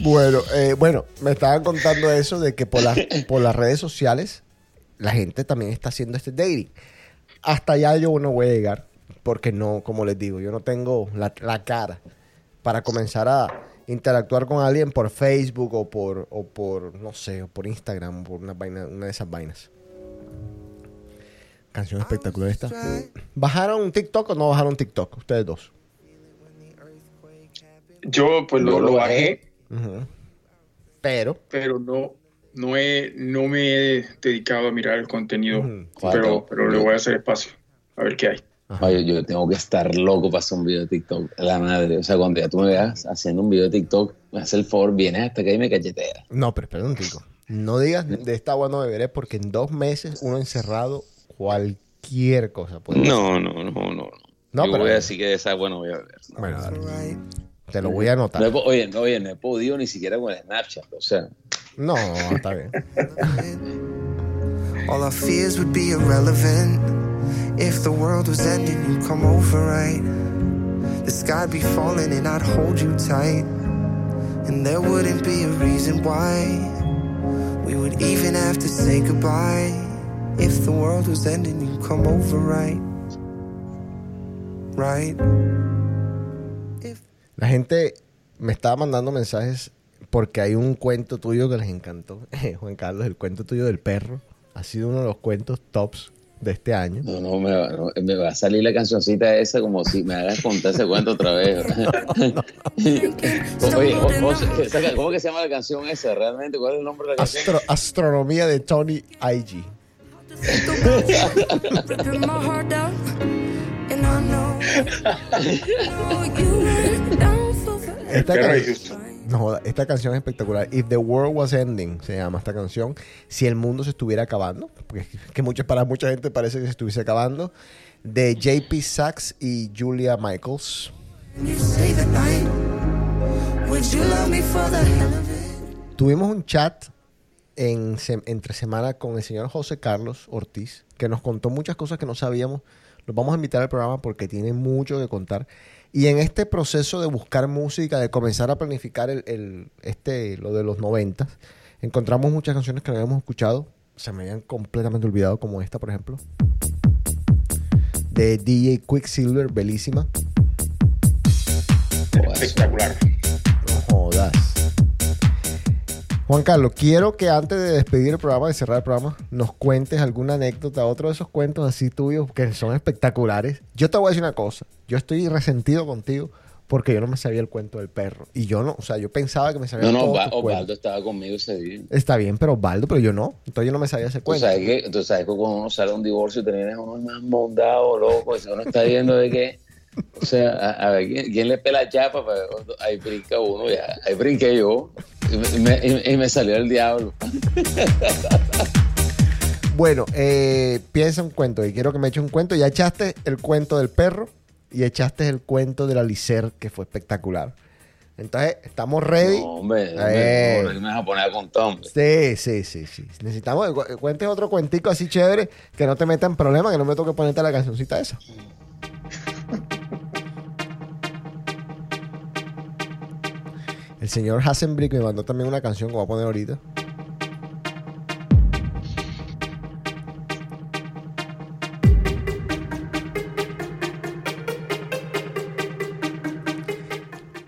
S6: Bueno, eh, bueno, me estaban contando eso de que por, las por las redes sociales la gente también está haciendo este dating. Hasta allá yo no voy a llegar porque no, como les digo, yo no tengo la, la cara para comenzar a interactuar con alguien por Facebook o por, o por no sé, o por Instagram, o por una, vaina, una de esas vainas. Canción espectacular esta. ¿Bajaron un TikTok o no bajaron TikTok? Ustedes dos.
S2: Yo pues lo,
S7: lo bajé.
S6: Pero,
S2: pero no, no, he, no me he dedicado a mirar el contenido. Pero, pero le voy a hacer espacio a ver qué hay.
S7: Oye, yo tengo que estar loco para hacer un video de TikTok. La madre. O sea, cuando ya tú me veas haciendo un video de TikTok, me hace el favor, vienes hasta acá y me cacheteas.
S6: No, pero espera un tico. No digas de esta agua no beberé porque en dos meses uno encerrado cualquier cosa puede.
S7: No, no, no, no. no.
S6: No,
S7: yo
S6: pero-
S7: voy a decir que de esa agua no voy a ver. No.
S6: Bueno, dale. te lo voy a
S7: No
S6: anotar.
S7: po- oye, no, oye, no he podido ni siquiera con el Snapchat. O sea,
S6: No, está bien.
S5: All our fears would be irrelevant if the world was ending. You'd come over, right? The sky'd be falling and I'd hold you tight, and there wouldn't be a reason why we would even have to say goodbye. If the world was ending, you'd come over, right? Right? If
S6: La gente me estaba mandando mensajes porque hay un cuento tuyo que les encantó. Juan Carlos, el cuento tuyo del perro ha sido uno de los cuentos tops de este año.
S7: no, no, me, va, no, me va a salir la cancioncita esa como si me hagas contar ese cuento otra vez. oye, o- o- esa- ¿cómo que se llama la canción esa realmente? ¿Cuál es el nombre de la canción?
S6: Astro- astronomía de Tony IG. Esta,
S2: Perro
S6: can-
S2: de Houston.
S6: No esta canción es espectacular. If the world was ending, se llama esta canción. Si el mundo se estuviera acabando, que mucha, para mucha gente parece que se estuviese acabando. De JP Sachs y Julia Michaels. Tuvimos un chat entre semana con el señor José Carlos Ortiz, que nos contó muchas cosas que no sabíamos. Los vamos a invitar al programa porque tiene mucho que contar. Y en este proceso de buscar música, de comenzar a planificar el, el- este, lo de los noventas, encontramos muchas canciones que no habíamos escuchado. Se me habían completamente olvidado, como esta, por ejemplo. De DJ Quicksilver, belísima.
S2: Espectacular.
S6: No jodas. Juan Carlos, quiero que antes de despedir el programa, de cerrar el programa, nos cuentes alguna anécdota, otro de esos cuentos así tuyos que son espectaculares. Yo te voy a decir una cosa, yo estoy resentido contigo porque yo no me sabía el cuento del perro. Y yo no, o sea, yo pensaba que me sabía
S7: No, no,
S6: todos
S7: Osva-
S6: tus
S7: Osvaldo
S6: cuentos.
S7: estaba conmigo ese día.
S6: Está bien, pero Osvaldo, pero yo no. Entonces yo no me sabía ese cuento.
S7: sabes, que, tú sabes que cuando uno sale de un divorcio, terminas uno más mondado, loco, si uno está viendo de que O sea, a, a ver, ¿quién, quién le pela chapa? Pues, ahí brinca uno, ya. Ahí brinqué yo. Y me, y me- y- y me salió el diablo.
S6: Bueno, eh, piensa un cuento y quiero que me eches un cuento. Ya echaste el cuento del perro y echaste el cuento de la Licer, que fue espectacular. Entonces, estamos ready.
S7: No, hombre,
S6: Eh.
S7: hombre, me vas a poner a contar, hombre.
S6: Sí, sí, sí, sí. Necesitamos que cu- cuentes otro cuentico así chévere, que no te meta en problemas, que no me toque ponerte la cancioncita esa. El señor Hasenbrick me mandó también una canción que voy a poner ahorita.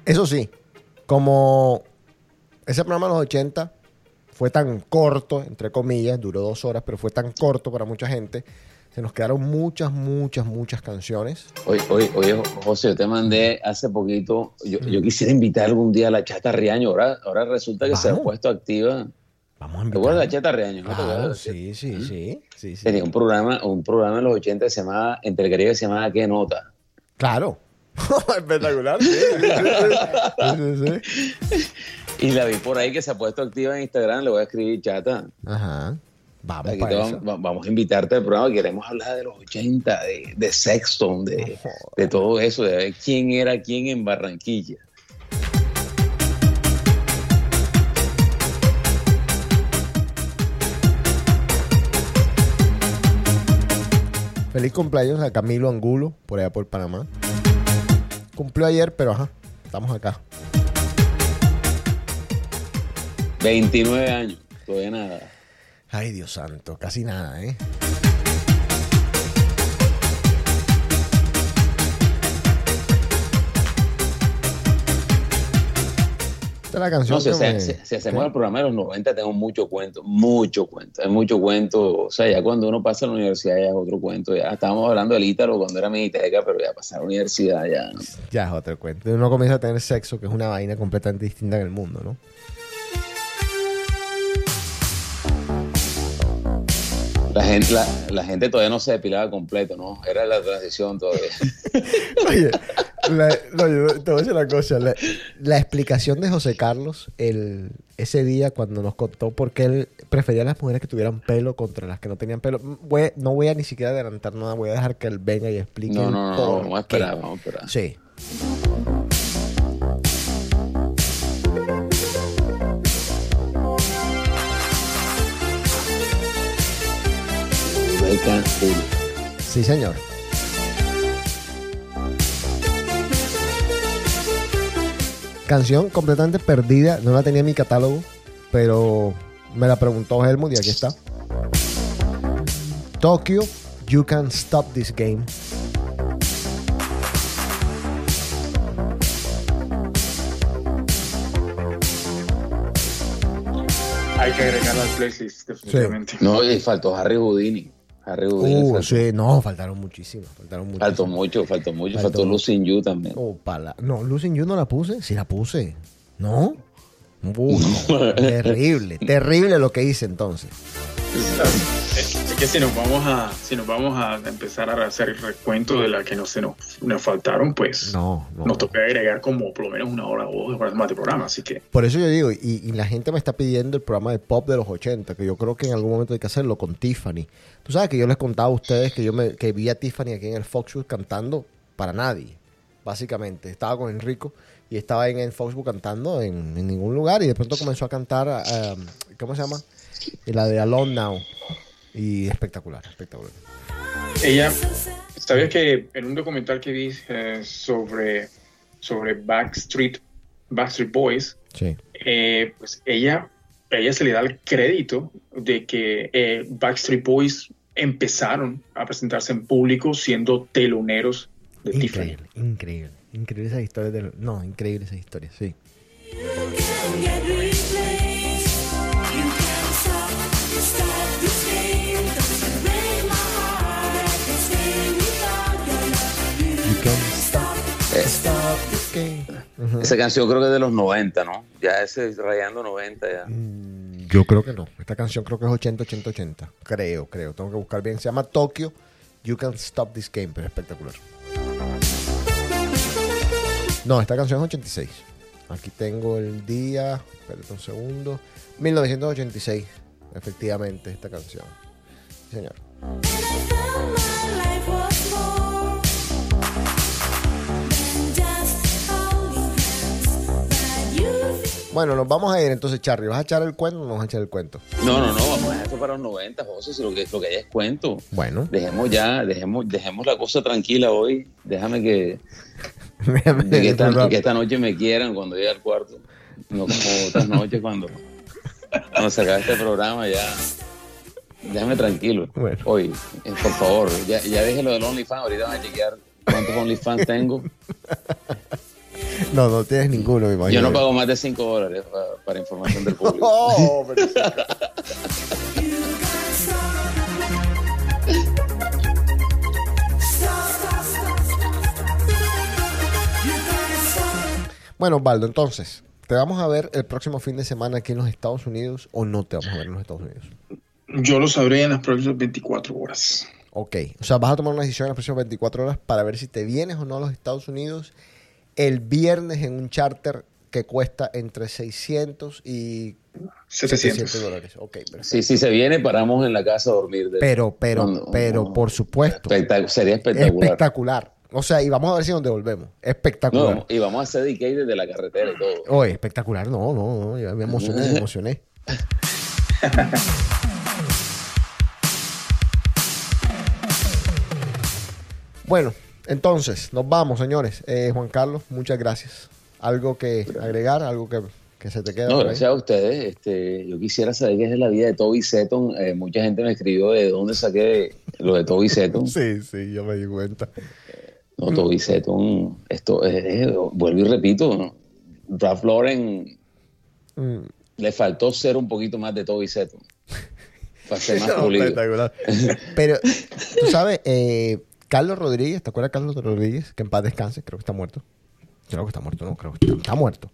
S6: Eso sí, como ese programa de los 80 fue tan corto, entre comillas, duró dos horas, pero fue tan corto para mucha gente, se nos quedaron muchas, muchas, muchas canciones.
S7: Oye, oye, oye, José, yo te mandé hace poquito, yo, yo quisiera invitar algún día a la Chata Riaño, ahora, ahora resulta que se ha puesto activa.
S6: Vamos a
S7: ¿Te acuerdas de la
S6: invitar.
S7: Chata Riaño? ¿No te acuerdas de
S6: Claro,
S7: la Chata?
S6: sí, sí, sí, sí, sí.
S7: Tenía un programa, un programa en los 80 que se llamaba, entre el que se llamaba ¿Qué nota?
S6: Claro. Espectacular. Sí, sí, sí, sí.
S7: Y la vi por ahí que se ha puesto activa en Instagram, le voy a escribir Chata.
S6: Ajá. Vamos
S7: Aquí
S6: para
S7: te
S6: eso.
S7: vamos, va- vamos a invitarte al programa, queremos hablar de los 80, de, de Sexton, de, de todo eso, de ver quién era quién en Barranquilla.
S6: Feliz cumpleaños a Camilo Angulo, por allá por Panamá. Cumplió ayer, pero ajá, estamos acá.
S7: 29 años, todavía nada.
S6: Ay, Dios santo, casi nada, ¿eh? Esta es la canción
S7: No, si,
S6: que
S7: hace-
S6: me-
S7: si- si hacemos el programa de los 90, tengo mucho cuento, mucho cuento, hay mucho cuento. O sea, ya cuando uno pasa a la universidad ya es otro cuento. Ya estábamos hablando del Ítalo cuando era miniteca, pero ya pasar a la universidad ya. ¿no?
S6: Ya es otro cuento. Uno comienza a tener sexo, que es una vaina completamente distinta en el mundo, ¿no?
S7: La gente, la, la gente todavía no se depilaba completo, ¿no? Era la transición todavía.
S6: Oye, la- no, yo te voy a decir una cosa. La, la explicación de José Carlos el, ese día cuando nos contó por qué él prefería a las mujeres que tuvieran pelo contra las que no tenían pelo. Voy- no voy a ni siquiera adelantar nada. Voy a dejar que él venga y explique.
S7: No, no, no, vamos a esperar, vamos a esperar.
S6: Sí.
S7: Sí,
S6: señor. Canción completamente perdida, no la tenía en mi catálogo, pero me la preguntó Helmut y aquí está. Tokyo, You Can Stop This Game.
S2: Hay que agregarla al playlist, definitivamente.
S7: No, y faltó Harry Houdini. Harry Houdini
S6: Uh, sí, no, faltaron muchísimas, faltaron muchísimas.
S7: faltó mucho, faltó mucho,
S6: Faltó
S7: faltó. Lucin You también.
S6: Oh, pala- No, Losing You no la puse. Sí la puse. ¿No? No. terrible, terrible lo que hice entonces.
S2: Que si nos vamos a si nos vamos a empezar a hacer el recuento de las que no se nos, nos faltaron, pues
S6: No, no.
S2: nos toca agregar como por lo menos una hora o dos horas más de programa, así que
S6: Por eso yo digo, y, y la gente me está pidiendo el programa de pop de los 80, que yo creo que en algún momento hay que hacerlo con Tiffany. Tú sabes que yo les contaba a ustedes que yo me, que vi a Tiffany aquí en el Foxwood cantando para nadie, básicamente. Estaba con Enrico y estaba en el Foxwood cantando en, en ningún lugar y de pronto comenzó a cantar, ah, ¿cómo se llama? Y la de Alone Now. Y espectacular, espectacular.
S2: ella sabía que en un documental que vi eh, sobre sobre Backstreet Backstreet Boys
S6: Sí.
S2: eh, pues ella, a ella se le da el crédito de que eh, Backstreet Boys empezaron a presentarse en público siendo teloneros de Tiffany.
S6: Increíble, increíble. Increíble esa historia. De, no, increíble esa historia, sí. Ujú.
S7: Esa canción creo que es de los 90, ¿no? Ya ese rayando 90 ya.
S6: Mm, Yo creo que no. Esta canción creo que es 80, 80, 80. Creo, creo. Tengo que buscar bien. Se llama Tokyo. You can stop this game, pero es espectacular. No, esta canción es 86. Aquí tengo el día. Espérate un segundo. 1986, efectivamente, esta canción. Sí, señor. Bueno, nos vamos a ir entonces, Charlie. ¿Vas a echar el cuento o no vas a echar el cuento?
S7: No, no, no, vamos a dejar esto para los 90, José, si lo que, lo que hay es cuento.
S6: Bueno.
S7: Dejemos ya, dejemos, dejemos la cosa tranquila hoy. Déjame que, que, esta, que esta noche me quieran cuando llegue al cuarto. No como otras noches cuando, cuando se acabe este programa ya. Déjame tranquilo.
S6: Bueno.
S7: Hoy, eh, por favor, ya, ya dije lo del OnlyFans, ahorita van a chequear cuántos OnlyFans tengo.
S6: No, no tienes ninguno, me imagino.
S7: Yo no pago más de 5 dólares para, para información del público.
S6: Oh, pero- Bueno, Osvaldo, entonces, ¿te vamos a ver el próximo fin de semana aquí en los Estados Unidos o no te vamos a ver en los Estados Unidos?
S2: Yo lo sabré en las próximas 24 horas.
S6: Ok, o sea, vas a tomar una decisión en las próximas 24 horas para ver si te vienes o no a los Estados Unidos el viernes en un charter que cuesta entre 600 y
S2: 700.
S6: dólares. Ok, perfecto.
S7: Sí, si se viene, paramos en la casa a dormir. de-
S6: Pero, pero,
S7: No, no,
S6: pero,
S7: no.
S6: por supuesto.
S7: Espectac- sería espectacular.
S6: Espectacular. O sea, y vamos a ver si nos devolvemos. Espectacular.
S7: No, y vamos a hacer DK desde la carretera y todo.
S6: Oye, espectacular. No, no, no. Ya me emocioné, me emocioné. bueno, entonces, nos vamos, señores. Eh, Juan Carlos, muchas gracias. ¿Algo que agregar? ¿Algo que, que se te queda?
S7: No,
S6: ahí?
S7: gracias a ustedes. Este, yo quisiera saber qué es la vida de Toby Seton. Eh, mucha gente me escribió de dónde saqué lo de Toby Seton.
S6: Sí, sí, yo me di cuenta.
S7: No, Toby Seton, esto, eh, vuelvo y repito, ¿no? Ralph Lauren
S6: Mm.
S7: le faltó ser un poquito más de Toby Seton. Para ser más
S6: No,
S7: pulido.
S6: Pero, tú sabes, eh, Carlos Rodríguez, ¿te acuerdas de Carlos Rodríguez? Que en paz descanse, creo que está muerto. Creo que está muerto, no, creo que está, está muerto.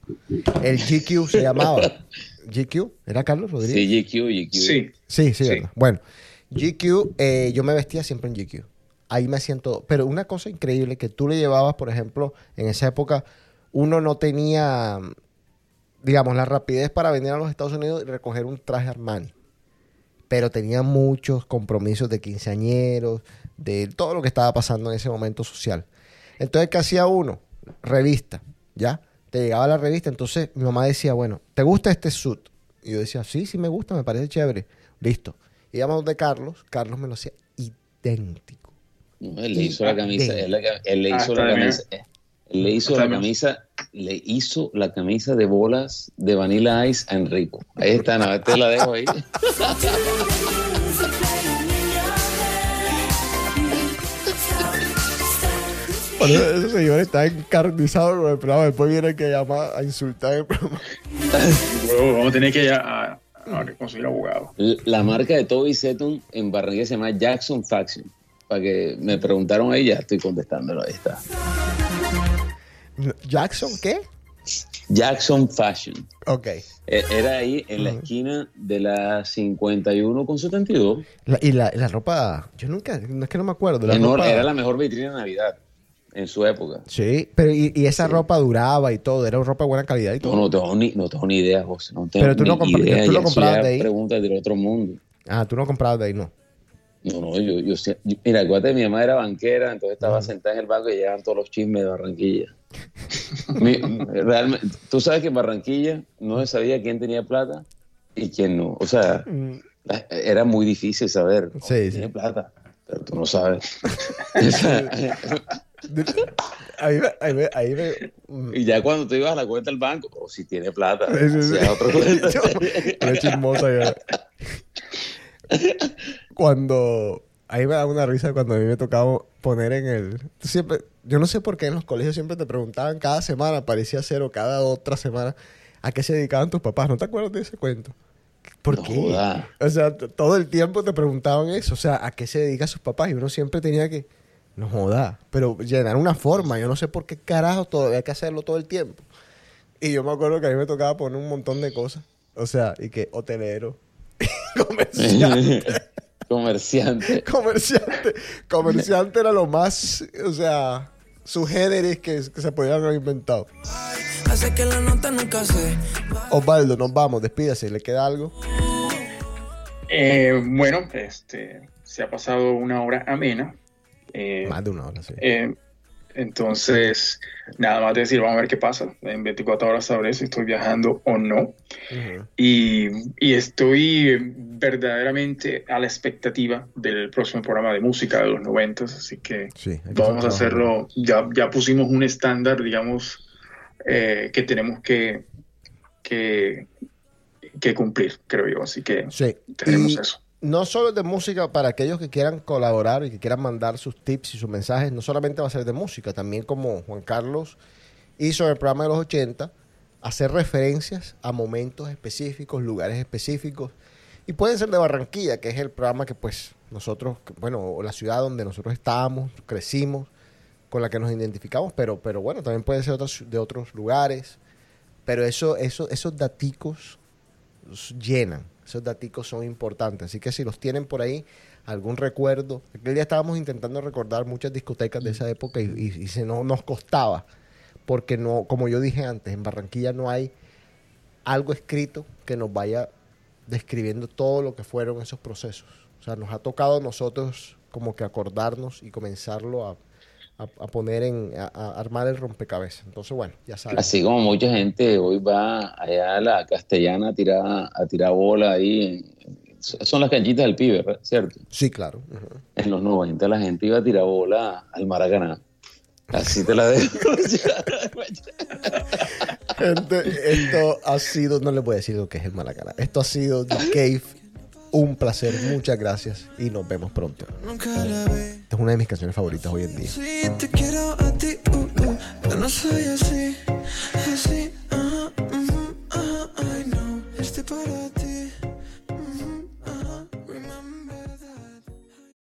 S6: El GQ se llamaba. ¿GQ? ¿Era Carlos Rodríguez?
S7: Sí, GQ, GQ.
S2: Sí.
S6: Sí, sí,
S2: Sí.
S6: ¿verdad? Bueno, GQ, eh, yo me vestía siempre en GQ. Ahí me siento. Pero una cosa increíble que tú le llevabas, por ejemplo, en esa época, uno no tenía, digamos, la rapidez para venir a los Estados Unidos y recoger un traje Armani. Pero tenía muchos compromisos de quinceañeros, de todo lo que estaba pasando en ese momento social. Entonces, ¿qué hacía uno? Revista, ¿ya? Te llegaba la revista, entonces mi mamá decía, bueno, ¿te gusta este suit? Y yo decía, sí, sí me gusta, me parece chévere. Listo. Íbamos de Carlos, Carlos me lo hacía idéntico.
S7: No, él le hizo la camisa, él, le- él le hizo la camisa, eh, él le hizo la
S2: de
S7: camisa, le hizo la camisa de bolas de Vanilla Ice a Enrico. Ahí está, nada, te la dejo ahí.
S6: Bueno, ese señor está encarnizado con el programa. Después viene que llama a insultar el programa.
S2: Luego vamos a tener que ir a, a- a conseguir abogado.
S7: La marca de Toby Seton en Barranquilla se llama Jackson Faction. Para que me preguntaron ahí, ya estoy contestándolo. Ahí está.
S6: ¿Jackson qué?
S7: Jackson Fashion.
S6: Ok.
S7: E- Era ahí en la esquina de la 51 con 72.
S6: La- y la, la ropa, yo nunca, no es que no me acuerdo. La
S7: Enor-
S6: ropa-
S7: Era la mejor vitrina de Navidad en su época.
S6: Sí, pero y, y esa ropa duraba y todo, era ropa de buena calidad y todo.
S7: No, no tengo ni, no tengo ni idea, José. No tengo
S6: Pero tú no
S7: ni
S6: compra-
S7: idea.
S6: tú
S7: eso
S6: comprabas de ahí.
S7: Preguntas del otro mundo.
S6: Ah, tú no comprabas de ahí, no.
S7: No, no, yo, yo, yo- mira, acuérdate, mi mamá era banquera, entonces estaba sentada en el banco y llegaban todos los chismes de Barranquilla. Mi- realmente, tú sabes que en Barranquilla no se sabía quién tenía plata y quién no. O sea, la- era muy difícil saber
S6: Sí,
S7: quién
S6: sí.
S7: tiene plata, pero tú no sabes. O
S6: Ahí me, ahí ahí me- mm,
S7: y ya cuando tú ibas a la cuenta del banco, o si tiene plata,
S6: Sí, sí, sí.
S7: otro cuento.
S6: Era chismosa ya. Cuando. Ahí me da una risa cuando a mí me tocaba poner en el. Siempre, yo no sé por qué en los colegios siempre te preguntaban cada semana, parecía cero, cada otra semana, a qué se dedicaban tus papás. ¿No te acuerdas de ese cuento? ¿Por
S7: No
S6: qué?
S7: joda.
S6: O sea, todo el tiempo te preguntaban eso. O sea, ¿a qué se dedican sus papás? Y uno siempre tenía que. No joda. Pero llenar una forma. Yo no sé por qué carajo todavía hay que hacerlo todo el tiempo. Y yo me acuerdo que a mí me tocaba poner un montón de cosas. O sea, y que hotelero, comerciante,
S7: Comerciante.
S6: comerciante. Comerciante era lo más, o sea, subgéneros que, que se podrían haber inventado.
S5: Hace que la nota nunca se
S6: Osvaldo, nos vamos, despídase, ¿le queda algo?
S2: Eh, bueno, este, se ha pasado una hora amena. Eh,
S6: Más de una hora, sí.
S2: eh, entonces, nada más decir, vamos a ver qué pasa. En 24 horas sabré si estoy viajando o no.
S6: Ujú.
S2: Y, y estoy verdaderamente a la expectativa del próximo programa de música de los 90, así que
S6: Sí,
S2: vamos a hacerlo. Ya, ya pusimos un estándar, digamos, eh, que tenemos que, que, que cumplir, creo yo. Así que
S6: Sí.
S2: tenemos
S6: Y
S2: eso.
S6: No solo de música, para aquellos que quieran colaborar y que quieran mandar sus tips y sus mensajes, no solamente va a ser de música, también como Juan Carlos hizo en el programa de los 80, hacer referencias a momentos específicos, lugares específicos. Y pueden ser de Barranquilla, que es el programa que pues nosotros, bueno, la ciudad donde nosotros estábamos, crecimos, con la que nos identificamos, pero, pero bueno, también puede ser otras- de otros lugares. Pero eso, eso, esos daticos llenan. Esos daticos son importantes. Así que si los tienen por ahí, algún recuerdo. Aquel día estábamos intentando recordar muchas discotecas de esa época y, se no, nos costaba. Porque no, como yo dije antes, en Barranquilla no hay algo escrito que nos vaya describiendo todo lo que fueron esos procesos. O sea, nos ha tocado a nosotros como que acordarnos y comenzarlo a, a- a poner en, a, a armar el rompecabezas. Entonces, bueno, ya.
S7: Así como mucha gente hoy va allá a la castellana a tirar, a tirar bola ahí. Son las canchitas del pibe. ¿cierto?
S6: Sí, claro.
S7: En los 90 la gente iba a tirar bola al Maracaná. Así te la dejo.
S6: Gente, esto ha sido, no les voy a decir lo que es el Maracaná. Esto ha sido The Cave un placer, muchas gracias y nos vemos pronto. Es una de mis canciones favoritas hoy en día.